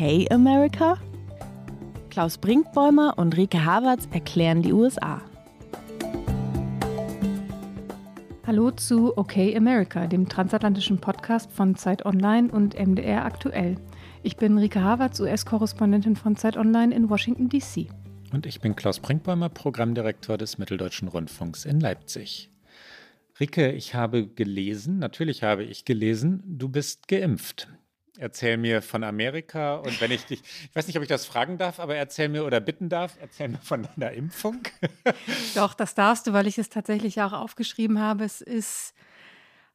Okay America? Klaus Brinkbäumer und Rike Havertz erklären die USA. Hallo zu Okay America, dem transatlantischen Podcast von Zeit Online und MDR aktuell. Ich bin Rike Havertz, US-Korrespondentin von Zeit Online in Washington, D.C. Und ich bin Klaus Brinkbäumer, Programmdirektor des Mitteldeutschen Rundfunks in Leipzig. Rike, ich habe gelesen, natürlich habe ich gelesen, du bist geimpft. Erzähl mir von Amerika und wenn ich dich, ich weiß nicht, ob ich das fragen darf, aber erzähl mir oder bitten darf, erzähl mir von deiner Impfung. Doch, das darfst du, weil ich es tatsächlich auch aufgeschrieben habe. Es ist,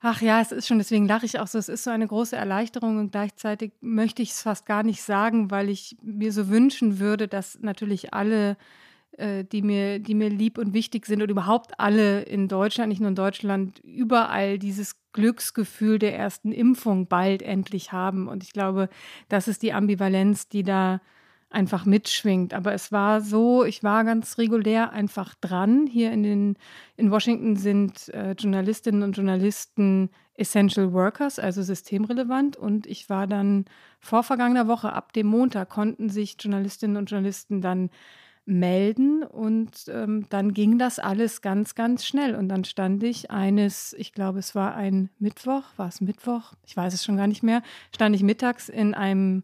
ach ja, es ist schon, deswegen lache ich auch so, es ist so eine große Erleichterung und gleichzeitig möchte ich es fast gar nicht sagen, weil ich mir so wünschen würde, dass natürlich alle äh, die mir, die mir lieb und wichtig sind und überhaupt alle in Deutschland, nicht nur in Deutschland, überall dieses Glücksgefühl der ersten Impfung bald endlich haben. Und ich glaube, das ist die Ambivalenz, die da einfach mitschwingt. Aber es war so, ich war ganz regulär einfach dran. Hier in, den, in Washington sind äh, Journalistinnen und Journalisten Essential Workers, also systemrelevant. Und ich war dann vor vergangener Woche, ab dem Montag, konnten sich Journalistinnen und Journalisten dann melden und ähm, dann ging das alles ganz, ganz schnell. Und dann stand ich eines, ich glaube, es war ein Mittwoch, war es Mittwoch? Ich weiß es schon gar nicht mehr, stand ich mittags in einem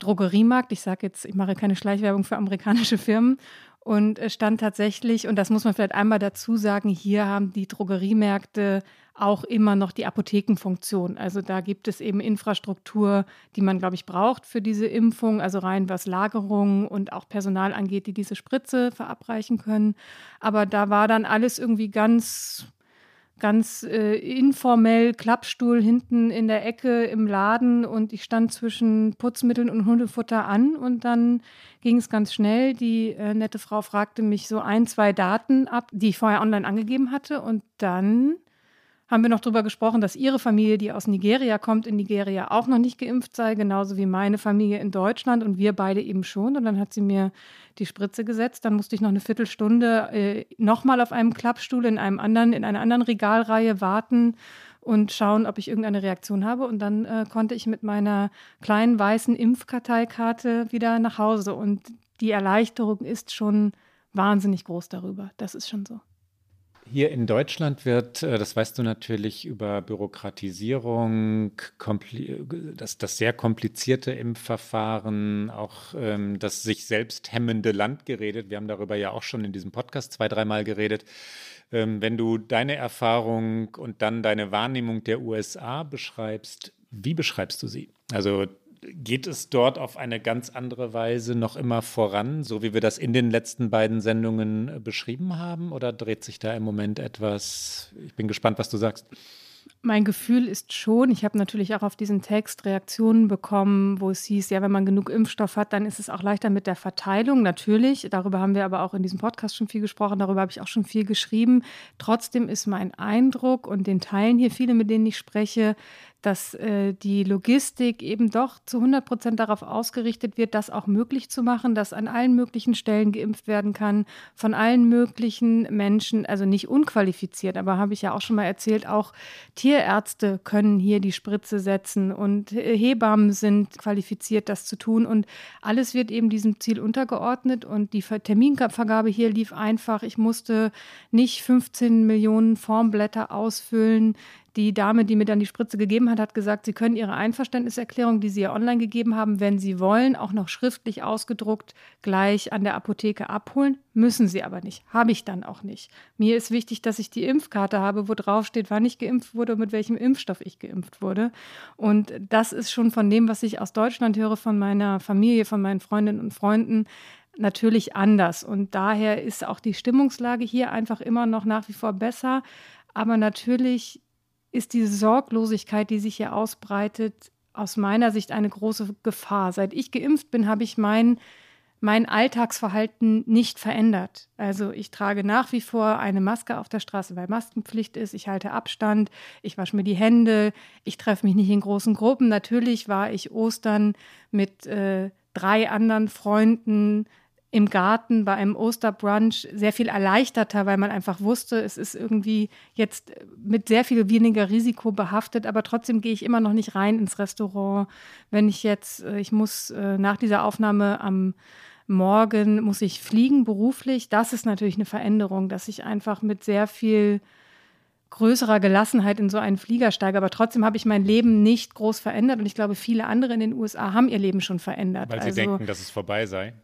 Drogeriemarkt. Ich sage jetzt, ich mache keine Schleichwerbung für amerikanische Firmen. Und stand tatsächlich, und das muss man vielleicht einmal dazu sagen, hier haben die Drogeriemärkte auch immer noch die Apothekenfunktion. Also da gibt es eben Infrastruktur, die man, glaube ich, braucht für diese Impfung, also rein was Lagerung und auch Personal angeht, die diese Spritze verabreichen können. Aber da war dann alles irgendwie ganz ganz äh, informell Klappstuhl hinten in der Ecke im Laden und ich stand zwischen Putzmitteln und Hundefutter an und dann ging es ganz schnell. Die äh, nette Frau fragte mich so ein, zwei Daten ab, die ich vorher online angegeben hatte und dann haben wir noch darüber gesprochen, dass ihre Familie, die aus Nigeria kommt, in Nigeria auch noch nicht geimpft sei, genauso wie meine Familie in Deutschland und wir beide eben schon. Und dann hat sie mir die Spritze gesetzt. Dann musste ich noch eine Viertelstunde äh, nochmal auf einem Klappstuhl in einem anderen, in einer anderen Regalreihe warten und schauen, ob ich irgendeine Reaktion habe. Und dann äh, konnte ich mit meiner kleinen weißen Impfkarteikarte wieder nach Hause. Und die Erleichterung ist schon wahnsinnig groß darüber. Das ist schon so. Hier in Deutschland wird, äh, das weißt du natürlich, über Bürokratisierung, das, das sehr komplizierte Impfverfahren, auch ähm, das sich selbst hemmende Land geredet. Wir haben darüber ja auch schon in diesem Podcast zwei, dreimal geredet. Ähm, wenn du deine Erfahrung und dann deine Wahrnehmung der USA beschreibst, wie beschreibst du sie? Also geht es dort auf eine ganz andere Weise noch immer voran, so wie wir das in den letzten beiden Sendungen äh, beschrieben haben? Oder dreht sich da im Moment etwas? Ich bin gespannt, was du sagst. Mein Gefühl ist schon, ich habe natürlich auch auf diesen Text Reaktionen bekommen, wo es hieß, ja, wenn man genug Impfstoff hat, dann ist es auch leichter mit der Verteilung. Natürlich, darüber haben wir aber auch in diesem Podcast schon viel gesprochen, darüber habe ich auch schon viel geschrieben. Trotzdem ist mein Eindruck und den Teilen hier viele, mit denen ich spreche, dass äh, die Logistik eben doch zu 100 Prozent darauf ausgerichtet wird, das auch möglich zu machen, dass an allen möglichen Stellen geimpft werden kann, von allen möglichen Menschen, also nicht unqualifiziert, aber habe ich ja auch schon mal erzählt, auch Tierärzte können hier die Spritze setzen und Hebammen sind qualifiziert, das zu tun und alles wird eben diesem Ziel untergeordnet und die Terminvergabe hier lief einfach. Ich musste nicht 15 Millionen Formblätter ausfüllen die Dame, die mir dann die Spritze gegeben hat, hat gesagt, Sie können Ihre Einverständniserklärung, die Sie ja online gegeben haben, wenn Sie wollen, auch noch schriftlich ausgedruckt gleich an der Apotheke abholen. Müssen Sie aber nicht. Habe ich dann auch nicht. Mir ist wichtig, dass ich die Impfkarte habe, wo drauf steht, wann ich geimpft wurde und mit welchem Impfstoff ich geimpft wurde. Und das ist schon von dem, was ich aus Deutschland höre, von meiner Familie, von meinen Freundinnen und Freunden, natürlich anders. Und daher ist auch die Stimmungslage hier einfach immer noch nach wie vor besser. Aber natürlich ist diese Sorglosigkeit, die sich hier ausbreitet, aus meiner Sicht eine große Gefahr. Seit ich geimpft bin, habe ich mein, mein Alltagsverhalten nicht verändert. Also ich trage nach wie vor eine Maske auf der Straße, weil Maskenpflicht ist. Ich halte Abstand, ich wasche mir die Hände, ich treffe mich nicht in großen Gruppen. Natürlich war ich Ostern mit äh, drei anderen Freunden im Garten bei einem Osterbrunch sehr viel erleichterter, weil man einfach wusste, es ist irgendwie jetzt mit sehr viel weniger Risiko behaftet, aber trotzdem gehe ich immer noch nicht rein ins Restaurant. Wenn ich jetzt, äh, ich muss äh, nach dieser Aufnahme am Morgen muss ich fliegen beruflich. Das ist natürlich eine Veränderung, dass ich einfach mit sehr viel größerer Gelassenheit in so einen Flieger steige. Aber trotzdem habe ich mein Leben nicht groß verändert. Und ich glaube, viele andere in den USA haben ihr Leben schon verändert. Weil sie also, denken, dass es vorbei sei.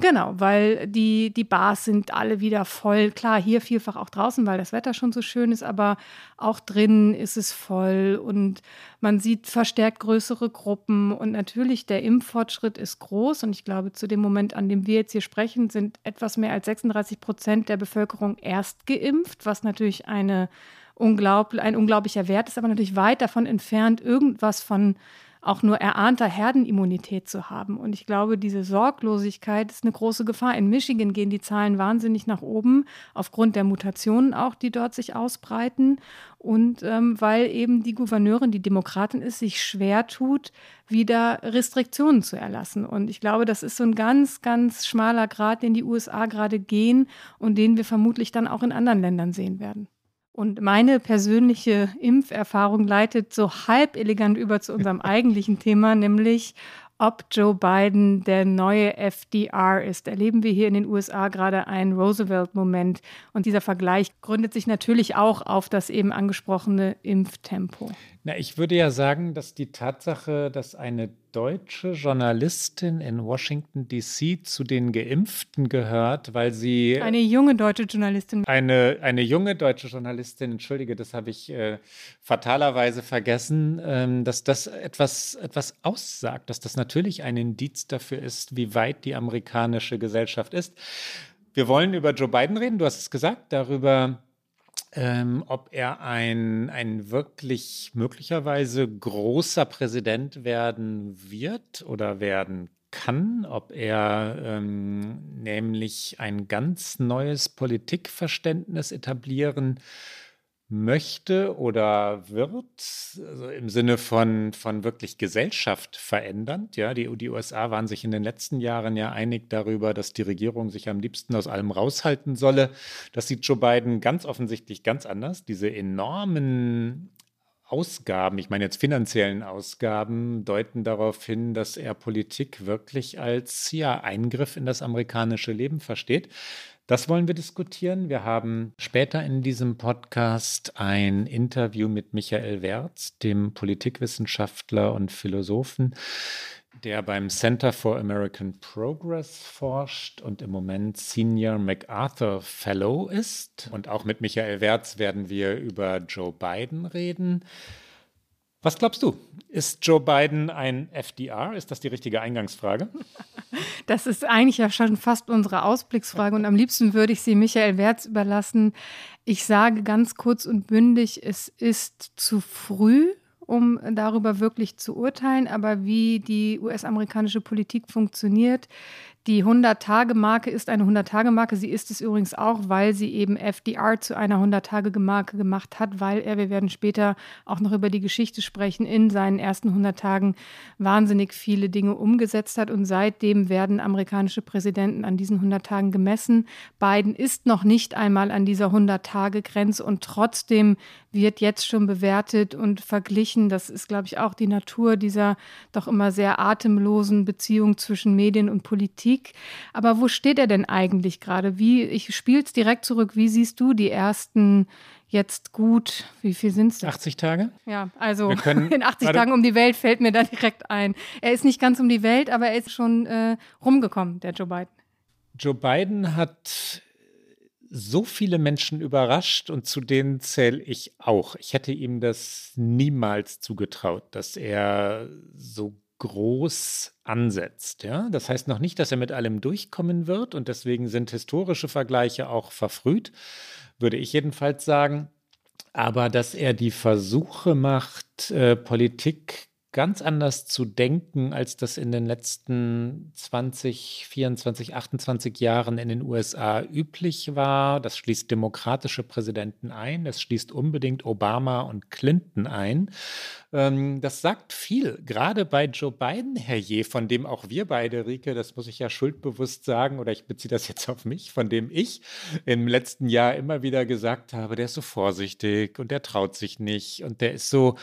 Genau, weil die, die Bars sind alle wieder voll. Klar, hier vielfach auch draußen, weil das Wetter schon so schön ist, aber auch drinnen ist es voll und man sieht verstärkt größere Gruppen. Und natürlich, der Impffortschritt ist groß. Und ich glaube, zu dem Moment, an dem wir jetzt hier sprechen, sind etwas mehr als 36 Prozent der Bevölkerung erst geimpft, was natürlich eine unglaublich, ein unglaublicher Wert ist, aber natürlich weit davon entfernt, irgendwas von auch nur erahnter Herdenimmunität zu haben. Und ich glaube, diese Sorglosigkeit ist eine große Gefahr. In Michigan gehen die Zahlen wahnsinnig nach oben, aufgrund der Mutationen auch, die dort sich ausbreiten. Und ähm, weil eben die Gouverneurin, die Demokratin ist, sich schwer tut, wieder Restriktionen zu erlassen. Und ich glaube, das ist so ein ganz, ganz schmaler Grad, den die USA gerade gehen und den wir vermutlich dann auch in anderen Ländern sehen werden. Und meine persönliche Impferfahrung leitet so halb elegant über zu unserem eigentlichen Thema, nämlich ob Joe Biden der neue FDR ist. Erleben wir hier in den USA gerade einen Roosevelt-Moment. Und dieser Vergleich gründet sich natürlich auch auf das eben angesprochene Impftempo. Na, ich würde ja sagen, dass die Tatsache, dass eine deutsche Journalistin in Washington DC zu den Geimpften gehört, weil sie eine junge deutsche Journalistin eine eine junge deutsche Journalistin, entschuldige, das habe ich äh, fatalerweise vergessen, ähm, dass das etwas etwas aussagt, dass das natürlich ein Indiz dafür ist, wie weit die amerikanische Gesellschaft ist. Wir wollen über Joe Biden reden, du hast es gesagt, darüber ähm, ob er ein, ein wirklich möglicherweise großer Präsident werden wird oder werden kann, ob er ähm, nämlich ein ganz neues Politikverständnis etablieren möchte oder wird, also im Sinne von, von wirklich Gesellschaft verändernd. Ja, die, die USA waren sich in den letzten Jahren ja einig darüber, dass die Regierung sich am liebsten aus allem raushalten solle. Das sieht Joe Biden ganz offensichtlich ganz anders. Diese enormen Ausgaben, ich meine jetzt finanziellen Ausgaben, deuten darauf hin, dass er Politik wirklich als ja, Eingriff in das amerikanische Leben versteht. Das wollen wir diskutieren. Wir haben später in diesem Podcast ein Interview mit Michael Wertz, dem Politikwissenschaftler und Philosophen, der beim Center for American Progress forscht und im Moment Senior MacArthur Fellow ist. Und auch mit Michael Wertz werden wir über Joe Biden reden. Was glaubst du? Ist Joe Biden ein FDR? Ist das die richtige Eingangsfrage? Das ist eigentlich ja schon fast unsere Ausblicksfrage und am liebsten würde ich sie Michael Wertz überlassen. Ich sage ganz kurz und bündig, es ist zu früh, um darüber wirklich zu urteilen, aber wie die US-amerikanische Politik funktioniert, die 100-Tage-Marke ist eine 100-Tage-Marke. Sie ist es übrigens auch, weil sie eben FDR zu einer 100-Tage-Marke gemacht hat, weil er, wir werden später auch noch über die Geschichte sprechen, in seinen ersten 100 Tagen wahnsinnig viele Dinge umgesetzt hat. Und seitdem werden amerikanische Präsidenten an diesen 100 Tagen gemessen. Biden ist noch nicht einmal an dieser 100-Tage-Grenze und trotzdem wird jetzt schon bewertet und verglichen. Das ist, glaube ich, auch die Natur dieser doch immer sehr atemlosen Beziehung zwischen Medien und Politik. Politik. Aber wo steht er denn eigentlich gerade? Wie, ich spiele es direkt zurück. Wie siehst du die ersten jetzt gut, wie viel sind es? 80 Tage? Ja, also in 80 Tagen um die Welt fällt mir da direkt ein. Er ist nicht ganz um die Welt, aber er ist schon äh, rumgekommen, der Joe Biden. Joe Biden hat so viele Menschen überrascht und zu denen zähle ich auch. Ich hätte ihm das niemals zugetraut, dass er so groß ansetzt. Ja? Das heißt noch nicht, dass er mit allem durchkommen wird und deswegen sind historische Vergleiche auch verfrüht, würde ich jedenfalls sagen. Aber dass er die Versuche macht, äh, Politik ganz anders zu denken, als das in den letzten 20, 24, 28 Jahren in den USA üblich war. Das schließt demokratische Präsidenten ein, das schließt unbedingt Obama und Clinton ein. Ähm, das sagt viel, gerade bei Joe Biden, Herr Je, von dem auch wir beide, Rike, das muss ich ja schuldbewusst sagen, oder ich beziehe das jetzt auf mich, von dem ich im letzten Jahr immer wieder gesagt habe, der ist so vorsichtig und der traut sich nicht und der ist so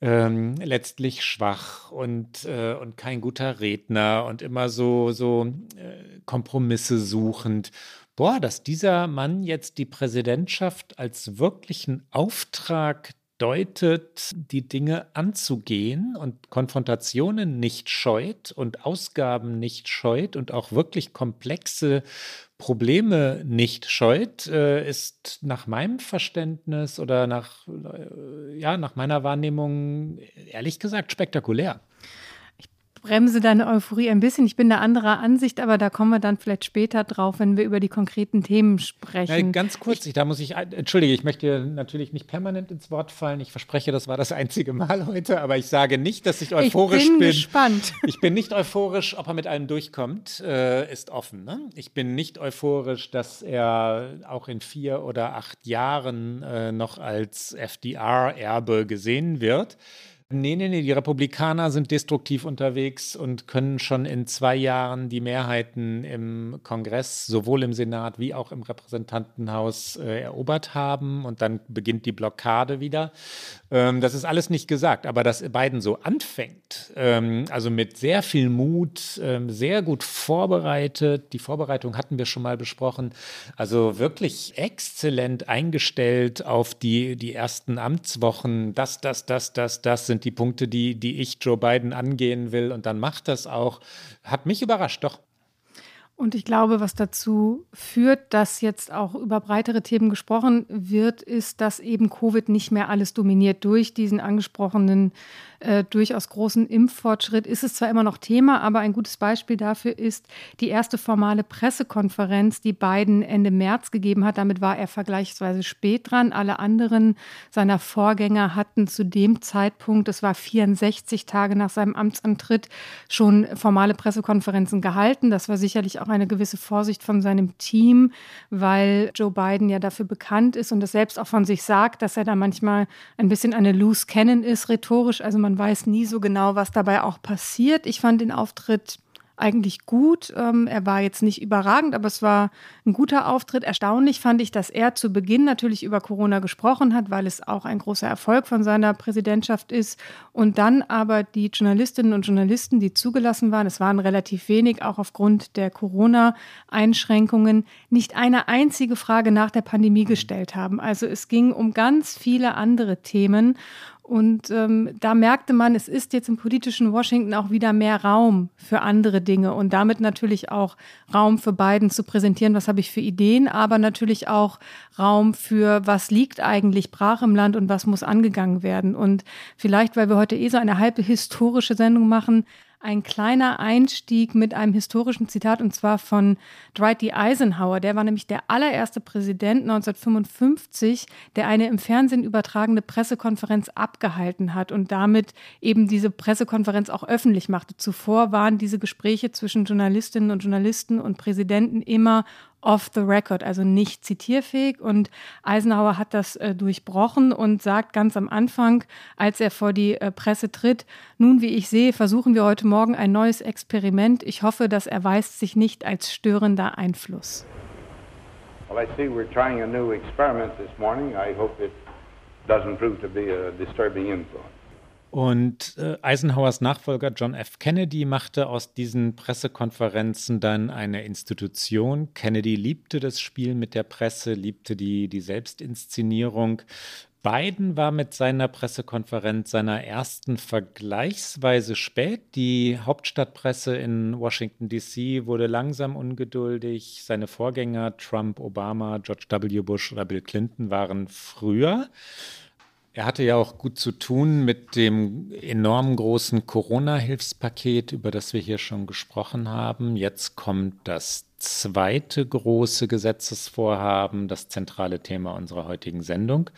ähm, letztlich schwach und, äh, und kein guter Redner und immer so, so äh, Kompromisse suchend. Boah, dass dieser Mann jetzt die Präsidentschaft als wirklichen Auftrag deutet, die Dinge anzugehen und Konfrontationen nicht scheut und Ausgaben nicht scheut und auch wirklich komplexe Probleme nicht scheut, äh, ist nach meinem Verständnis oder nach, äh, ja, nach meiner Wahrnehmung ehrlich gesagt spektakulär bremse deine Euphorie ein bisschen. Ich bin der anderer Ansicht, aber da kommen wir dann vielleicht später drauf, wenn wir über die konkreten Themen sprechen. Ja, ganz kurz, ich, da muss ich, entschuldige, ich möchte natürlich nicht permanent ins Wort fallen. Ich verspreche, das war das einzige Mal heute, aber ich sage nicht, dass ich euphorisch bin. Ich bin gespannt. Ich bin nicht euphorisch, ob er mit allem durchkommt, äh, ist offen. Ne? Ich bin nicht euphorisch, dass er auch in vier oder acht Jahren äh, noch als FDR-Erbe gesehen wird. Nee, nee, nee, die Republikaner sind destruktiv unterwegs und können schon in zwei Jahren die Mehrheiten im Kongress, sowohl im Senat wie auch im Repräsentantenhaus äh, erobert haben und dann beginnt die Blockade wieder. Ähm, das ist alles nicht gesagt, aber dass Biden so anfängt, ähm, also mit sehr viel Mut, ähm, sehr gut vorbereitet, die Vorbereitung hatten wir schon mal besprochen, also wirklich exzellent eingestellt auf die, die ersten Amtswochen, das, das, das, das, das sind sind die Punkte, die, die ich Joe Biden angehen will. Und dann macht das auch. Hat mich überrascht, doch. Und ich glaube, was dazu führt, dass jetzt auch über breitere Themen gesprochen wird, ist, dass eben Covid nicht mehr alles dominiert durch diesen angesprochenen äh, durchaus großen Impffortschritt ist es zwar immer noch Thema, aber ein gutes Beispiel dafür ist die erste formale Pressekonferenz, die Biden Ende März gegeben hat. Damit war er vergleichsweise spät dran. Alle anderen seiner Vorgänger hatten zu dem Zeitpunkt, es war 64 Tage nach seinem Amtsantritt, schon formale Pressekonferenzen gehalten. Das war sicherlich auch eine gewisse Vorsicht von seinem Team, weil Joe Biden ja dafür bekannt ist und es selbst auch von sich sagt, dass er da manchmal ein bisschen eine Loose Cannon ist, rhetorisch. Also man weiß nie so genau, was dabei auch passiert. Ich fand den Auftritt eigentlich gut. Ähm, er war jetzt nicht überragend, aber es war ein guter Auftritt. Erstaunlich fand ich, dass er zu Beginn natürlich über Corona gesprochen hat, weil es auch ein großer Erfolg von seiner Präsidentschaft ist. Und dann aber die Journalistinnen und Journalisten, die zugelassen waren, es waren relativ wenig, auch aufgrund der Corona-Einschränkungen, nicht eine einzige Frage nach der Pandemie gestellt haben. Also es ging um ganz viele andere Themen. Und ähm, da merkte man, es ist jetzt im politischen Washington auch wieder mehr Raum für andere Dinge und damit natürlich auch Raum für Biden zu präsentieren, was habe ich für Ideen, aber natürlich auch Raum für, was liegt eigentlich brach im Land und was muss angegangen werden. Und vielleicht, weil wir heute eh so eine halbe historische Sendung machen, ein kleiner Einstieg mit einem historischen Zitat und zwar von Dwight D. Eisenhower. Der war nämlich der allererste Präsident 1955, der eine im Fernsehen übertragene Pressekonferenz abgehalten hat und damit eben diese Pressekonferenz auch öffentlich machte. Zuvor waren diese Gespräche zwischen Journalistinnen und Journalisten und Präsidenten immer off the record, also nicht zitierfähig. Und Eisenhower hat das äh, durchbrochen und sagt ganz am Anfang, als er vor die äh, Presse tritt, nun, wie ich sehe, versuchen wir heute Morgen ein neues Experiment. Ich hoffe, das erweist sich nicht als störender Einfluss. Well, I see we're trying a new experiment this morning. I hope it doesn't prove to be a disturbing influence. Und äh, Eisenhowers Nachfolger John F. Kennedy machte aus diesen Pressekonferenzen dann eine Institution. Kennedy liebte das Spiel mit der Presse, liebte die, die Selbstinszenierung. Biden war mit seiner Pressekonferenz seiner ersten vergleichsweise spät. Die Hauptstadtpresse in Washington, DC wurde langsam ungeduldig. Seine Vorgänger Trump, Obama, George W. Bush oder Bill Clinton waren früher. Er hatte ja auch gut zu tun mit dem enorm großen Corona-Hilfspaket, über das wir hier schon gesprochen haben. Jetzt kommt das zweite große Gesetzesvorhaben, das zentrale Thema unserer heutigen Sendung.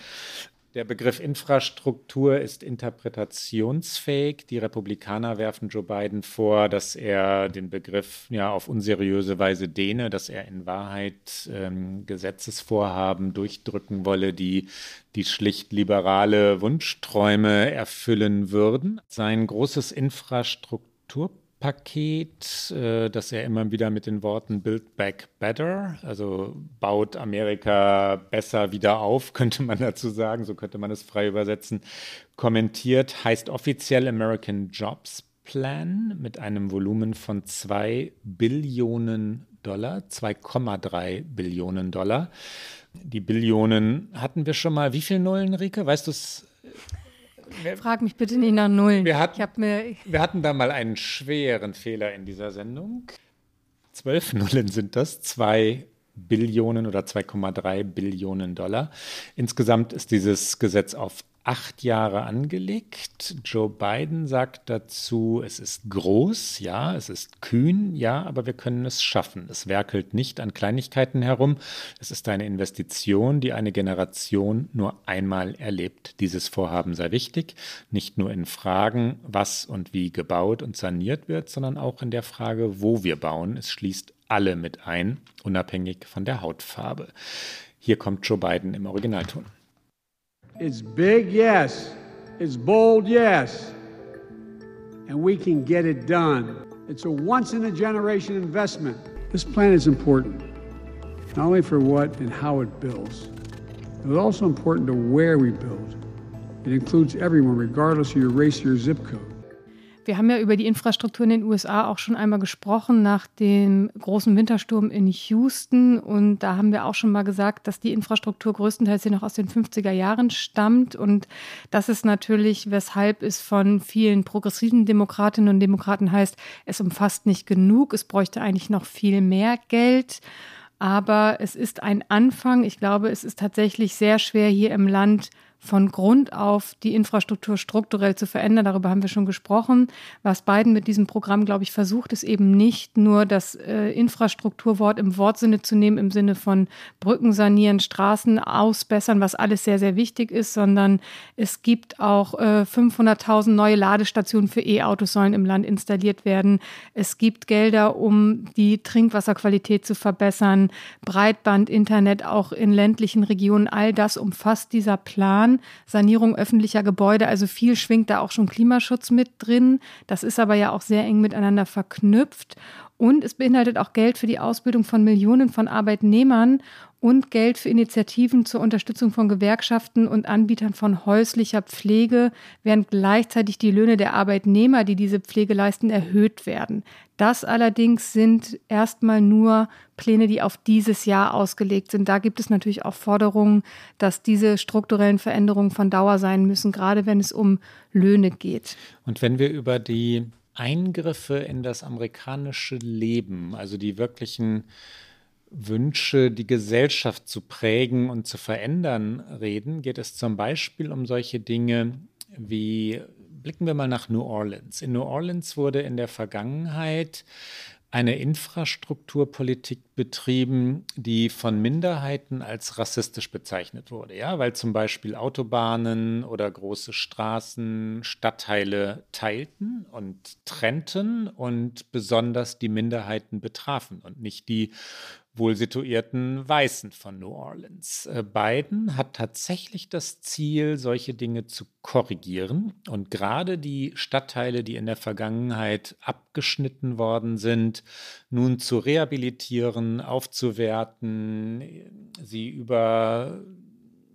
Der Begriff Infrastruktur ist interpretationsfähig. Die Republikaner werfen Joe Biden vor, dass er den Begriff ja auf unseriöse Weise dehne, dass er in Wahrheit ähm, Gesetzesvorhaben durchdrücken wolle, die die schlicht liberale Wunschträume erfüllen würden. Sein großes Infrastruktur Paket, äh, das er immer wieder mit den Worten Build Back Better, also baut Amerika besser wieder auf, könnte man dazu sagen, so könnte man es frei übersetzen, kommentiert, heißt offiziell American Jobs Plan mit einem Volumen von 2 Billionen Dollar, 2,3 Billionen Dollar. Die Billionen hatten wir schon mal. Wie viele Nullen, Rike? Weißt du es? Frag mich bitte nicht nach Nullen. Wir hatten, wir hatten da mal einen schweren Fehler in dieser Sendung. Zwölf Nullen sind das, zwei Billionen oder 2,3 Billionen Dollar. Insgesamt ist dieses Gesetz auf acht Jahre angelegt. Joe Biden sagt dazu, es ist groß, ja, es ist kühn, ja, aber wir können es schaffen. Es werkelt nicht an Kleinigkeiten herum. Es ist eine Investition, die eine Generation nur einmal erlebt. Dieses Vorhaben sei wichtig, nicht nur in Fragen, was und wie gebaut und saniert wird, sondern auch in der Frage, wo wir bauen. Es schließt alle mit ein, unabhängig von der Hautfarbe. Hier kommt Joe Biden im Originalton. It's big, yes. It's bold, yes. And we can get it done. It's a once in a generation investment. This plan is important, not only for what and how it builds, but also important to where we build. It includes everyone, regardless of your race or your zip code. Wir haben ja über die Infrastruktur in den USA auch schon einmal gesprochen nach dem großen Wintersturm in Houston. Und da haben wir auch schon mal gesagt, dass die Infrastruktur größtenteils hier noch aus den 50er Jahren stammt. Und das ist natürlich, weshalb es von vielen progressiven Demokratinnen und Demokraten heißt, es umfasst nicht genug, es bräuchte eigentlich noch viel mehr Geld. Aber es ist ein Anfang. Ich glaube, es ist tatsächlich sehr schwer hier im Land von Grund auf die Infrastruktur strukturell zu verändern. Darüber haben wir schon gesprochen. Was Biden mit diesem Programm, glaube ich, versucht, ist eben nicht nur das äh, Infrastrukturwort im Wortsinne zu nehmen, im Sinne von Brücken sanieren, Straßen ausbessern, was alles sehr, sehr wichtig ist, sondern es gibt auch äh, 500.000 neue Ladestationen für E-Autos sollen im Land installiert werden. Es gibt Gelder, um die Trinkwasserqualität zu verbessern, Breitband, Internet auch in ländlichen Regionen. All das umfasst dieser Plan. Jahren, Sanierung öffentlicher Gebäude, also viel schwingt da auch schon Klimaschutz mit drin. Das ist aber ja auch sehr eng miteinander verknüpft. Und es beinhaltet auch Geld für die Ausbildung von Millionen von Arbeitnehmern und Geld für Initiativen zur Unterstützung von Gewerkschaften und Anbietern von häuslicher Pflege, während gleichzeitig die Löhne der Arbeitnehmer, die diese Pflege leisten, erhöht werden. Das allerdings sind erstmal nur Pläne, die auf dieses Jahr ausgelegt sind. Da gibt es natürlich auch Forderungen, dass diese strukturellen Veränderungen von Dauer sein müssen, gerade wenn es um Löhne geht. Und wenn wir über die Eingriffe in das amerikanische Leben, also die wirklichen Wünsche, die Gesellschaft zu prägen und zu verändern reden, geht es zum Beispiel um solche Dinge wie, blicken wir mal nach New Orleans. In New Orleans wurde in der Vergangenheit eine Infrastrukturpolitik betrieben, die von Minderheiten als rassistisch bezeichnet wurde, ja, weil zum Beispiel Autobahnen oder große Straßen Stadtteile teilten und trennten und besonders die Minderheiten betrafen und nicht die wohl situierten Weißen von New Orleans. Äh, Biden hat tatsächlich das Ziel, solche Dinge zu korrigieren. Und gerade die Stadtteile, die in der Vergangenheit abgeschnitten worden sind, nun zu rehabilitieren, aufzuwerten, sie über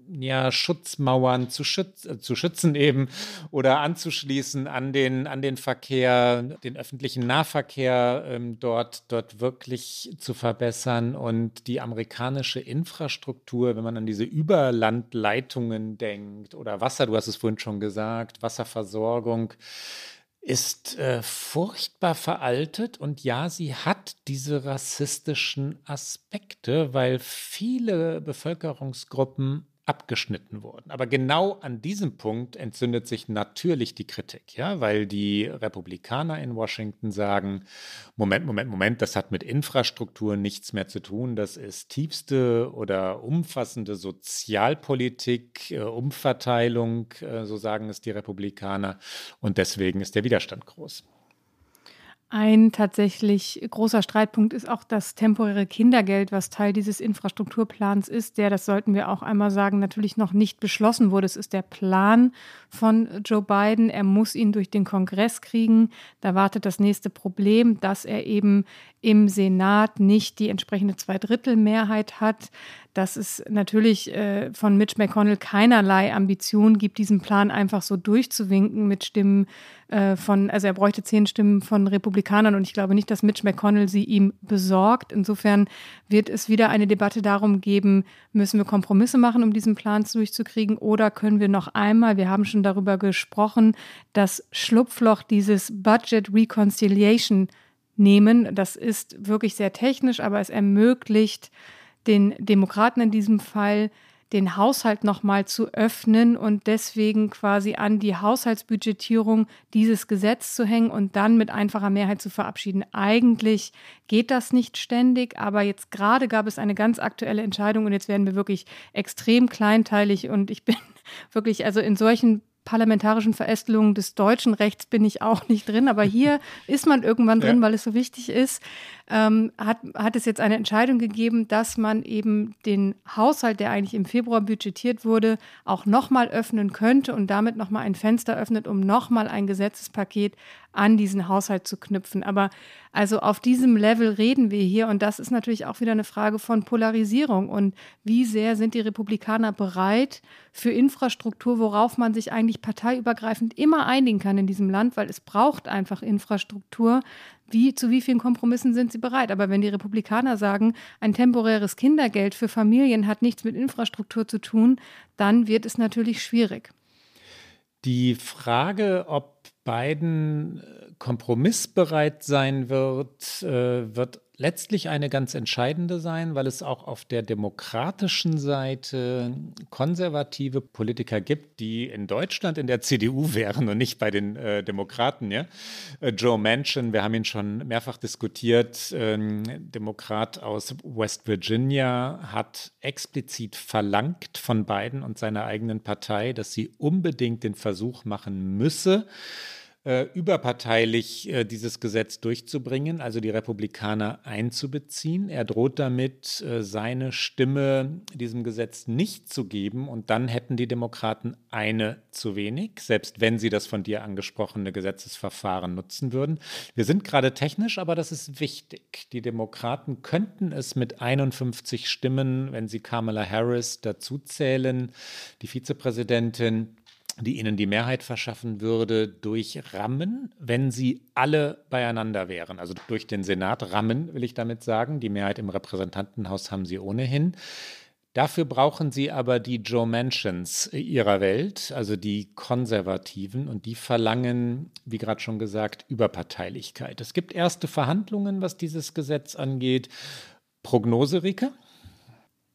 ja, Schutzmauern zu, schütz, äh, zu schützen eben oder anzuschließen an den, an den Verkehr, den öffentlichen Nahverkehr ähm, dort, dort wirklich zu verbessern und die amerikanische Infrastruktur, wenn man an diese Überlandleitungen denkt oder Wasser, du hast es vorhin schon gesagt, Wasserversorgung, ist äh, furchtbar veraltet und ja, sie hat diese rassistischen Aspekte, weil viele Bevölkerungsgruppen abgeschnitten wurden. Aber genau an diesem Punkt entzündet sich natürlich die Kritik, ja, weil die Republikaner in Washington sagen, Moment, Moment, Moment, das hat mit Infrastruktur nichts mehr zu tun, das ist tiefste oder umfassende Sozialpolitik, äh, Umverteilung, äh, so sagen es die Republikaner, und deswegen ist der Widerstand groß. Ein tatsächlich großer Streitpunkt ist auch das temporäre Kindergeld, was Teil dieses Infrastrukturplans ist, der, das sollten wir auch einmal sagen, natürlich noch nicht beschlossen wurde. Es ist der Plan von Joe Biden. Er muss ihn durch den Kongress kriegen. Da wartet das nächste Problem, dass er eben im Senat nicht die entsprechende Zweidrittelmehrheit hat dass es natürlich äh, von Mitch McConnell keinerlei Ambition gibt, diesen Plan einfach so durchzuwinken mit Stimmen äh, von, also er bräuchte zehn Stimmen von Republikanern und ich glaube nicht, dass Mitch McConnell sie ihm besorgt. Insofern wird es wieder eine Debatte darum geben, müssen wir Kompromisse machen, um diesen Plan durchzukriegen oder können wir noch einmal, wir haben schon darüber gesprochen, das Schlupfloch dieses Budget Reconciliation nehmen. Das ist wirklich sehr technisch, aber es ermöglicht, den Demokraten in diesem Fall den Haushalt nochmal zu öffnen und deswegen quasi an die Haushaltsbudgetierung dieses Gesetz zu hängen und dann mit einfacher Mehrheit zu verabschieden. Eigentlich geht das nicht ständig, aber jetzt gerade gab es eine ganz aktuelle Entscheidung und jetzt werden wir wirklich extrem kleinteilig und ich bin wirklich, also in solchen parlamentarischen Verästelungen des deutschen Rechts bin ich auch nicht drin, aber hier ist man irgendwann drin, ja. weil es so wichtig ist. Ähm, hat, hat es jetzt eine Entscheidung gegeben, dass man eben den Haushalt, der eigentlich im Februar budgetiert wurde, auch nochmal öffnen könnte und damit nochmal ein Fenster öffnet, um nochmal ein Gesetzespaket an diesen Haushalt zu knüpfen. Aber also auf diesem Level reden wir hier und das ist natürlich auch wieder eine Frage von Polarisierung und wie sehr sind die Republikaner bereit für Infrastruktur, worauf man sich eigentlich parteiübergreifend immer einigen kann in diesem Land, weil es braucht einfach Infrastruktur. Wie, zu wie vielen Kompromissen sind sie bereit? Aber wenn die Republikaner sagen, ein temporäres Kindergeld für Familien hat nichts mit Infrastruktur zu tun, dann wird es natürlich schwierig. Die Frage, ob Biden äh, kompromissbereit sein wird, äh, wird letztlich eine ganz entscheidende sein, weil es auch auf der demokratischen Seite konservative Politiker gibt, die in Deutschland in der CDU wären und nicht bei den äh, Demokraten. Ja? Äh, Joe Manchin, wir haben ihn schon mehrfach diskutiert, ähm, Demokrat aus West Virginia, hat explizit verlangt von Biden und seiner eigenen Partei, dass sie unbedingt den Versuch machen müsse, äh, überparteilich äh, dieses Gesetz durchzubringen, also die Republikaner einzubeziehen. Er droht damit, äh, seine Stimme diesem Gesetz nicht zu geben und dann hätten die Demokraten eine zu wenig, selbst wenn sie das von dir angesprochene Gesetzesverfahren nutzen würden. Wir sind gerade technisch, aber das ist wichtig. Die Demokraten könnten es mit 51 Stimmen, wenn sie Kamala Harris dazuzählen, die Vizepräsidentin, die ihnen die Mehrheit verschaffen würde, durch Rammen, wenn sie alle beieinander wären. Also durch den Senat Rammen, will ich damit sagen. Die Mehrheit im Repräsentantenhaus haben sie ohnehin. Dafür brauchen sie aber die Joe Mansions ihrer Welt, also die Konservativen, und die verlangen, wie gerade schon gesagt, Überparteilichkeit. Es gibt erste Verhandlungen, was dieses Gesetz angeht. Prognose, Rike?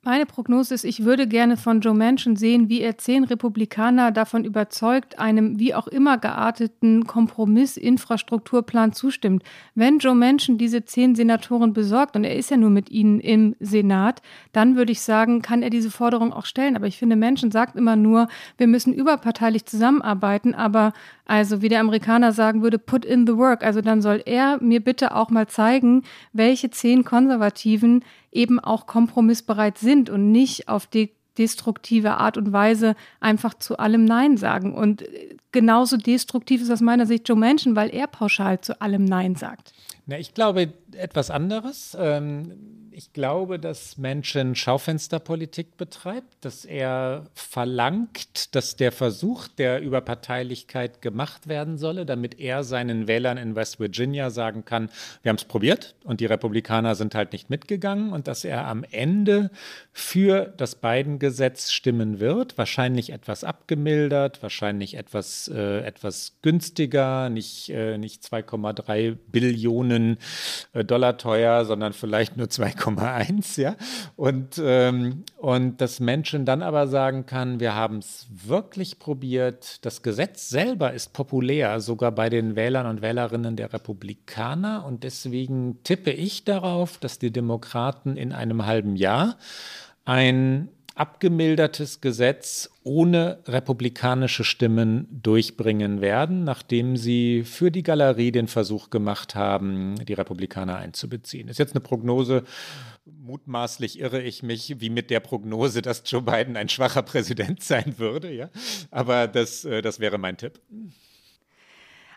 Meine Prognose ist, ich würde gerne von Joe Manchin sehen, wie er zehn Republikaner davon überzeugt, einem wie auch immer gearteten Kompromiss-Infrastrukturplan zustimmt. Wenn Joe Manchin diese zehn Senatoren besorgt, und er ist ja nur mit ihnen im Senat, dann würde ich sagen, kann er diese Forderung auch stellen. Aber ich finde, Manchin sagt immer nur, wir müssen überparteilich zusammenarbeiten, aber also wie der Amerikaner sagen würde, put in the work. Also dann soll er mir bitte auch mal zeigen, welche zehn Konservativen eben auch kompromissbereit sind und nicht auf die destruktive Art und Weise einfach zu allem Nein sagen. Und genauso destruktiv ist aus meiner Sicht Joe Manchin, weil er pauschal zu allem Nein sagt. Na, ich glaube etwas anderes. Ähm ich glaube, dass Menschen Schaufensterpolitik betreibt, dass er verlangt, dass der Versuch der Überparteilichkeit gemacht werden solle, damit er seinen Wählern in West Virginia sagen kann, wir haben es probiert und die Republikaner sind halt nicht mitgegangen und dass er am Ende für das Biden-Gesetz stimmen wird, wahrscheinlich etwas abgemildert, wahrscheinlich etwas, äh, etwas günstiger, nicht, äh, nicht 2,3 Billionen äh, Dollar teuer, sondern vielleicht nur 2,1, ja. Und, ähm, und dass Menschen dann aber sagen kann, wir haben es wirklich probiert. Das Gesetz selber ist populär, sogar bei den Wählern und Wählerinnen der Republikaner. Und deswegen tippe ich darauf, dass die Demokraten in einem halben Jahr ein abgemildertes Gesetz ohne republikanische Stimmen durchbringen werden, nachdem sie für die Galerie den Versuch gemacht haben, die Republikaner einzubeziehen. Ist jetzt eine Prognose, mutmaßlich irre ich mich, wie mit der Prognose, dass Joe Biden ein schwacher Präsident sein würde, ja. Aber das, äh, das wäre mein Tipp.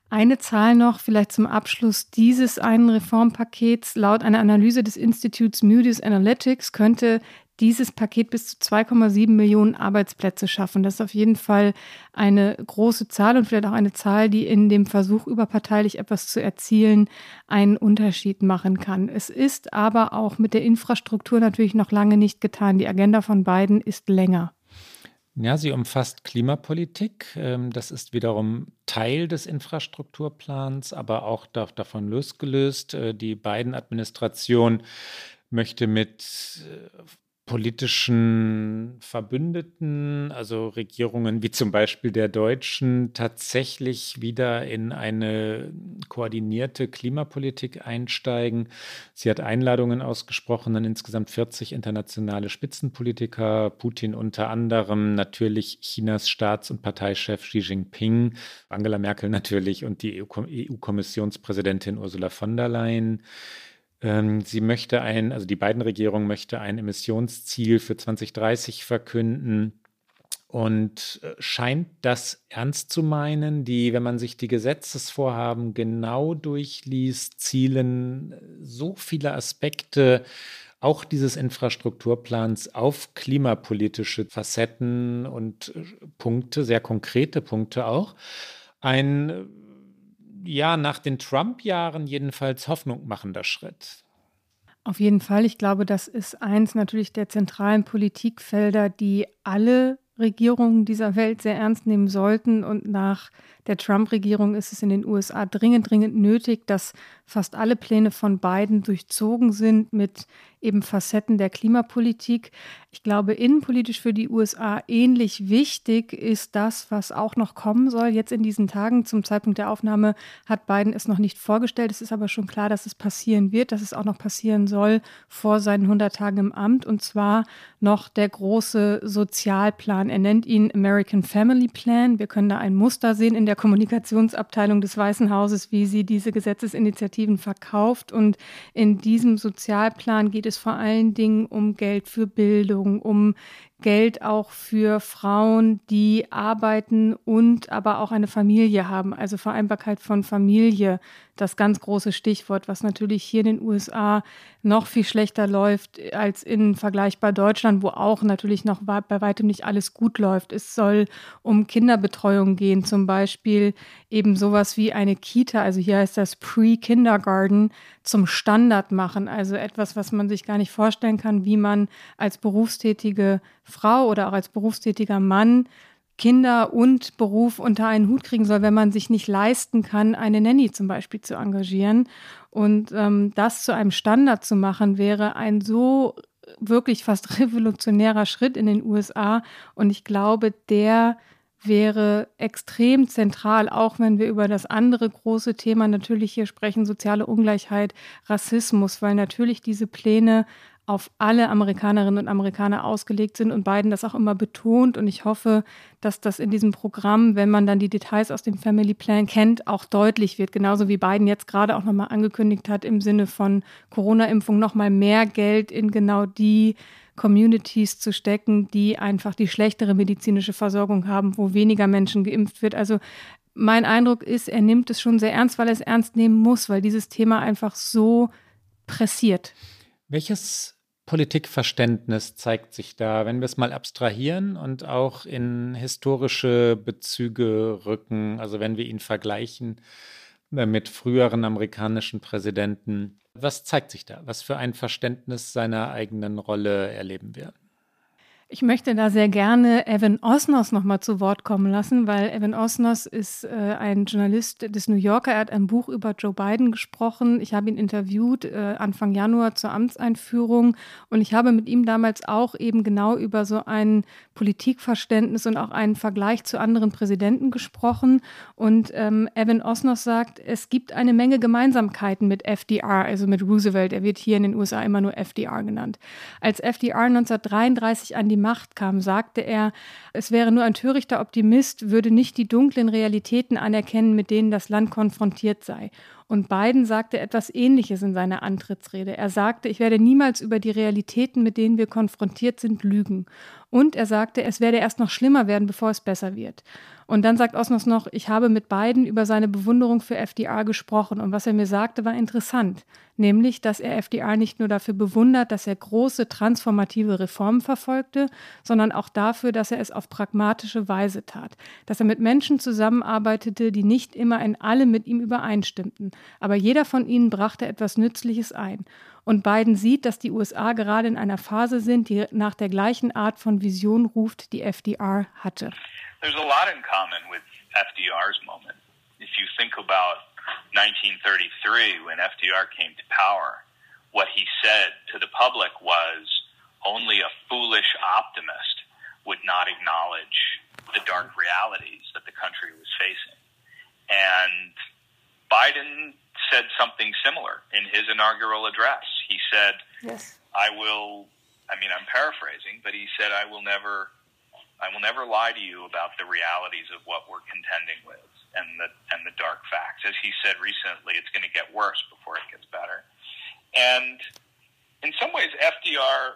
Eine Zahl noch, vielleicht zum Abschluss dieses einen Reformpakets. Laut einer Analyse des Instituts Moody's Analytics könnte dieses Paket bis zu 2,7 Millionen Arbeitsplätze schaffen. Das ist auf jeden Fall eine große Zahl und vielleicht auch eine Zahl, die in dem Versuch, überparteilich etwas zu erzielen, einen Unterschied machen kann. Es ist aber auch mit der Infrastruktur natürlich noch lange nicht getan. Die Agenda von beiden ist länger. Ja, sie umfasst Klimapolitik. Ähm, das ist wiederum Teil des Infrastrukturplans, aber auch davon losgelöst. Äh, die beiden Administration möchte mit äh, politischen Verbündeten, also Regierungen wie zum Beispiel der Deutschen, tatsächlich wieder in eine koordinierte Klimapolitik einsteigen. Sie hat Einladungen ausgesprochen an insgesamt 40 internationale Spitzenpolitiker, Putin unter anderem, natürlich Chinas Staats- und Parteichef Xi Jinping, Angela Merkel natürlich und die EU-Kommissionspräsidentin Ursula von der Leyen. Ähm, sie möchte ein, also die beiden Regierungen möchte ein Emissionsziel für 2030 verkünden und äh, scheint das ernst zu meinen. Die, wenn man sich die Gesetzesvorhaben genau durchliest, zielen äh, so viele Aspekte auch dieses Infrastrukturplans auf klimapolitische Facetten und äh, Punkte, sehr konkrete Punkte auch. Ein ja, nach den Trump-Jahren jedenfalls Hoffnung machender Schritt. Auf jeden Fall. Ich glaube, das ist eins natürlich der zentralen Politikfelder, die alle Regierungen dieser Welt sehr ernst nehmen sollten. Und nach der Trump-Regierung ist es in den USA dringend, dringend nötig, dass fast alle Pläne von Biden durchzogen sind mit eben Facetten der Klimapolitik. Ich glaube, innenpolitisch für die USA ähnlich wichtig ist das, was auch noch kommen soll. Jetzt in diesen Tagen, zum Zeitpunkt der Aufnahme, hat Biden es noch nicht vorgestellt. Es ist aber schon klar, dass es passieren wird, dass es auch noch passieren soll vor seinen 100 Tagen im Amt. Und zwar noch der große Sozialplan. Er nennt ihn American Family Plan. Wir können da ein Muster sehen in der Kommunikationsabteilung des Weißen Hauses, wie sie diese Gesetzesinitiativen verkauft. Und in diesem Sozialplan geht es vor allen Dingen um Geld für Bildung, um Geld auch für Frauen, die arbeiten und aber auch eine Familie haben. Also Vereinbarkeit von Familie, das ganz große Stichwort, was natürlich hier in den USA noch viel schlechter läuft als in vergleichbar Deutschland, wo auch natürlich noch bei weitem nicht alles gut läuft. Es soll um Kinderbetreuung gehen, zum Beispiel eben sowas wie eine Kita, also hier heißt das Pre-Kindergarten, zum Standard machen. Also etwas, was man sich gar nicht vorstellen kann, wie man als berufstätige Frau oder auch als berufstätiger Mann Kinder und Beruf unter einen Hut kriegen soll, wenn man sich nicht leisten kann, eine Nanny zum Beispiel zu engagieren. Und ähm, das zu einem Standard zu machen, wäre ein so wirklich fast revolutionärer Schritt in den USA. Und ich glaube, der wäre extrem zentral, auch wenn wir über das andere große Thema natürlich hier sprechen, soziale Ungleichheit, Rassismus, weil natürlich diese Pläne auf alle Amerikanerinnen und Amerikaner ausgelegt sind und Biden das auch immer betont. Und ich hoffe, dass das in diesem Programm, wenn man dann die Details aus dem Family Plan kennt, auch deutlich wird. Genauso wie Biden jetzt gerade auch nochmal angekündigt hat, im Sinne von Corona-Impfung nochmal mehr Geld in genau die Communities zu stecken, die einfach die schlechtere medizinische Versorgung haben, wo weniger Menschen geimpft wird. Also mein Eindruck ist, er nimmt es schon sehr ernst, weil er es ernst nehmen muss, weil dieses Thema einfach so pressiert. Welches Politikverständnis zeigt sich da, wenn wir es mal abstrahieren und auch in historische Bezüge rücken, also wenn wir ihn vergleichen äh, mit früheren amerikanischen Präsidenten. Was zeigt sich da? Was für ein Verständnis seiner eigenen Rolle erleben wir? Ich möchte da sehr gerne Evan Osnos noch mal zu Wort kommen lassen, weil Evan Osnos ist äh, ein Journalist des New Yorker. Er hat ein Buch über Joe Biden gesprochen. Ich habe ihn interviewt äh, Anfang Januar zur Amtseinführung und ich habe mit ihm damals auch eben genau über so ein Politikverständnis und auch einen Vergleich zu anderen Präsidenten gesprochen. Und ähm, Evan Osnos sagt, es gibt eine Menge Gemeinsamkeiten mit FDR, also mit Roosevelt. Er wird hier in den USA immer nur FDR genannt. Als FDR 1933 an die die Macht kam, sagte er, es wäre nur ein törichter Optimist, würde nicht die dunklen Realitäten anerkennen, mit denen das Land konfrontiert sei. Und Biden sagte etwas Ähnliches in seiner Antrittsrede. Er sagte, ich werde niemals über die Realitäten, mit denen wir konfrontiert sind, lügen. Und er sagte, es werde erst noch schlimmer werden, bevor es besser wird. Und dann sagt Osnos noch, ich habe mit Biden über seine Bewunderung für FDR gesprochen. Und was er mir sagte, war interessant. Nämlich, dass er FDR nicht nur dafür bewundert, dass er große transformative Reformen verfolgte, sondern auch dafür, dass er es auf pragmatische Weise tat. Dass er mit Menschen zusammenarbeitete, die nicht immer in allem mit ihm übereinstimmten. Aber jeder von ihnen brachte etwas Nützliches ein. Und Biden sieht, dass die USA gerade in einer Phase sind, die nach der gleichen Art von Vision ruft, die FDR hatte. there's a lot in common with FDR's moment. If you think about 1933 when FDR came to power, what he said to the public was only a foolish optimist would not acknowledge the dark realities that the country was facing. And Biden said something similar in his inaugural address. He said, yes. I will, I mean, I'm paraphrasing, but he said, I will never I will never lie to you about the realities of what we're contending with and the and the dark facts. As he said recently, it's going to get worse before it gets better. And in some ways, FDR.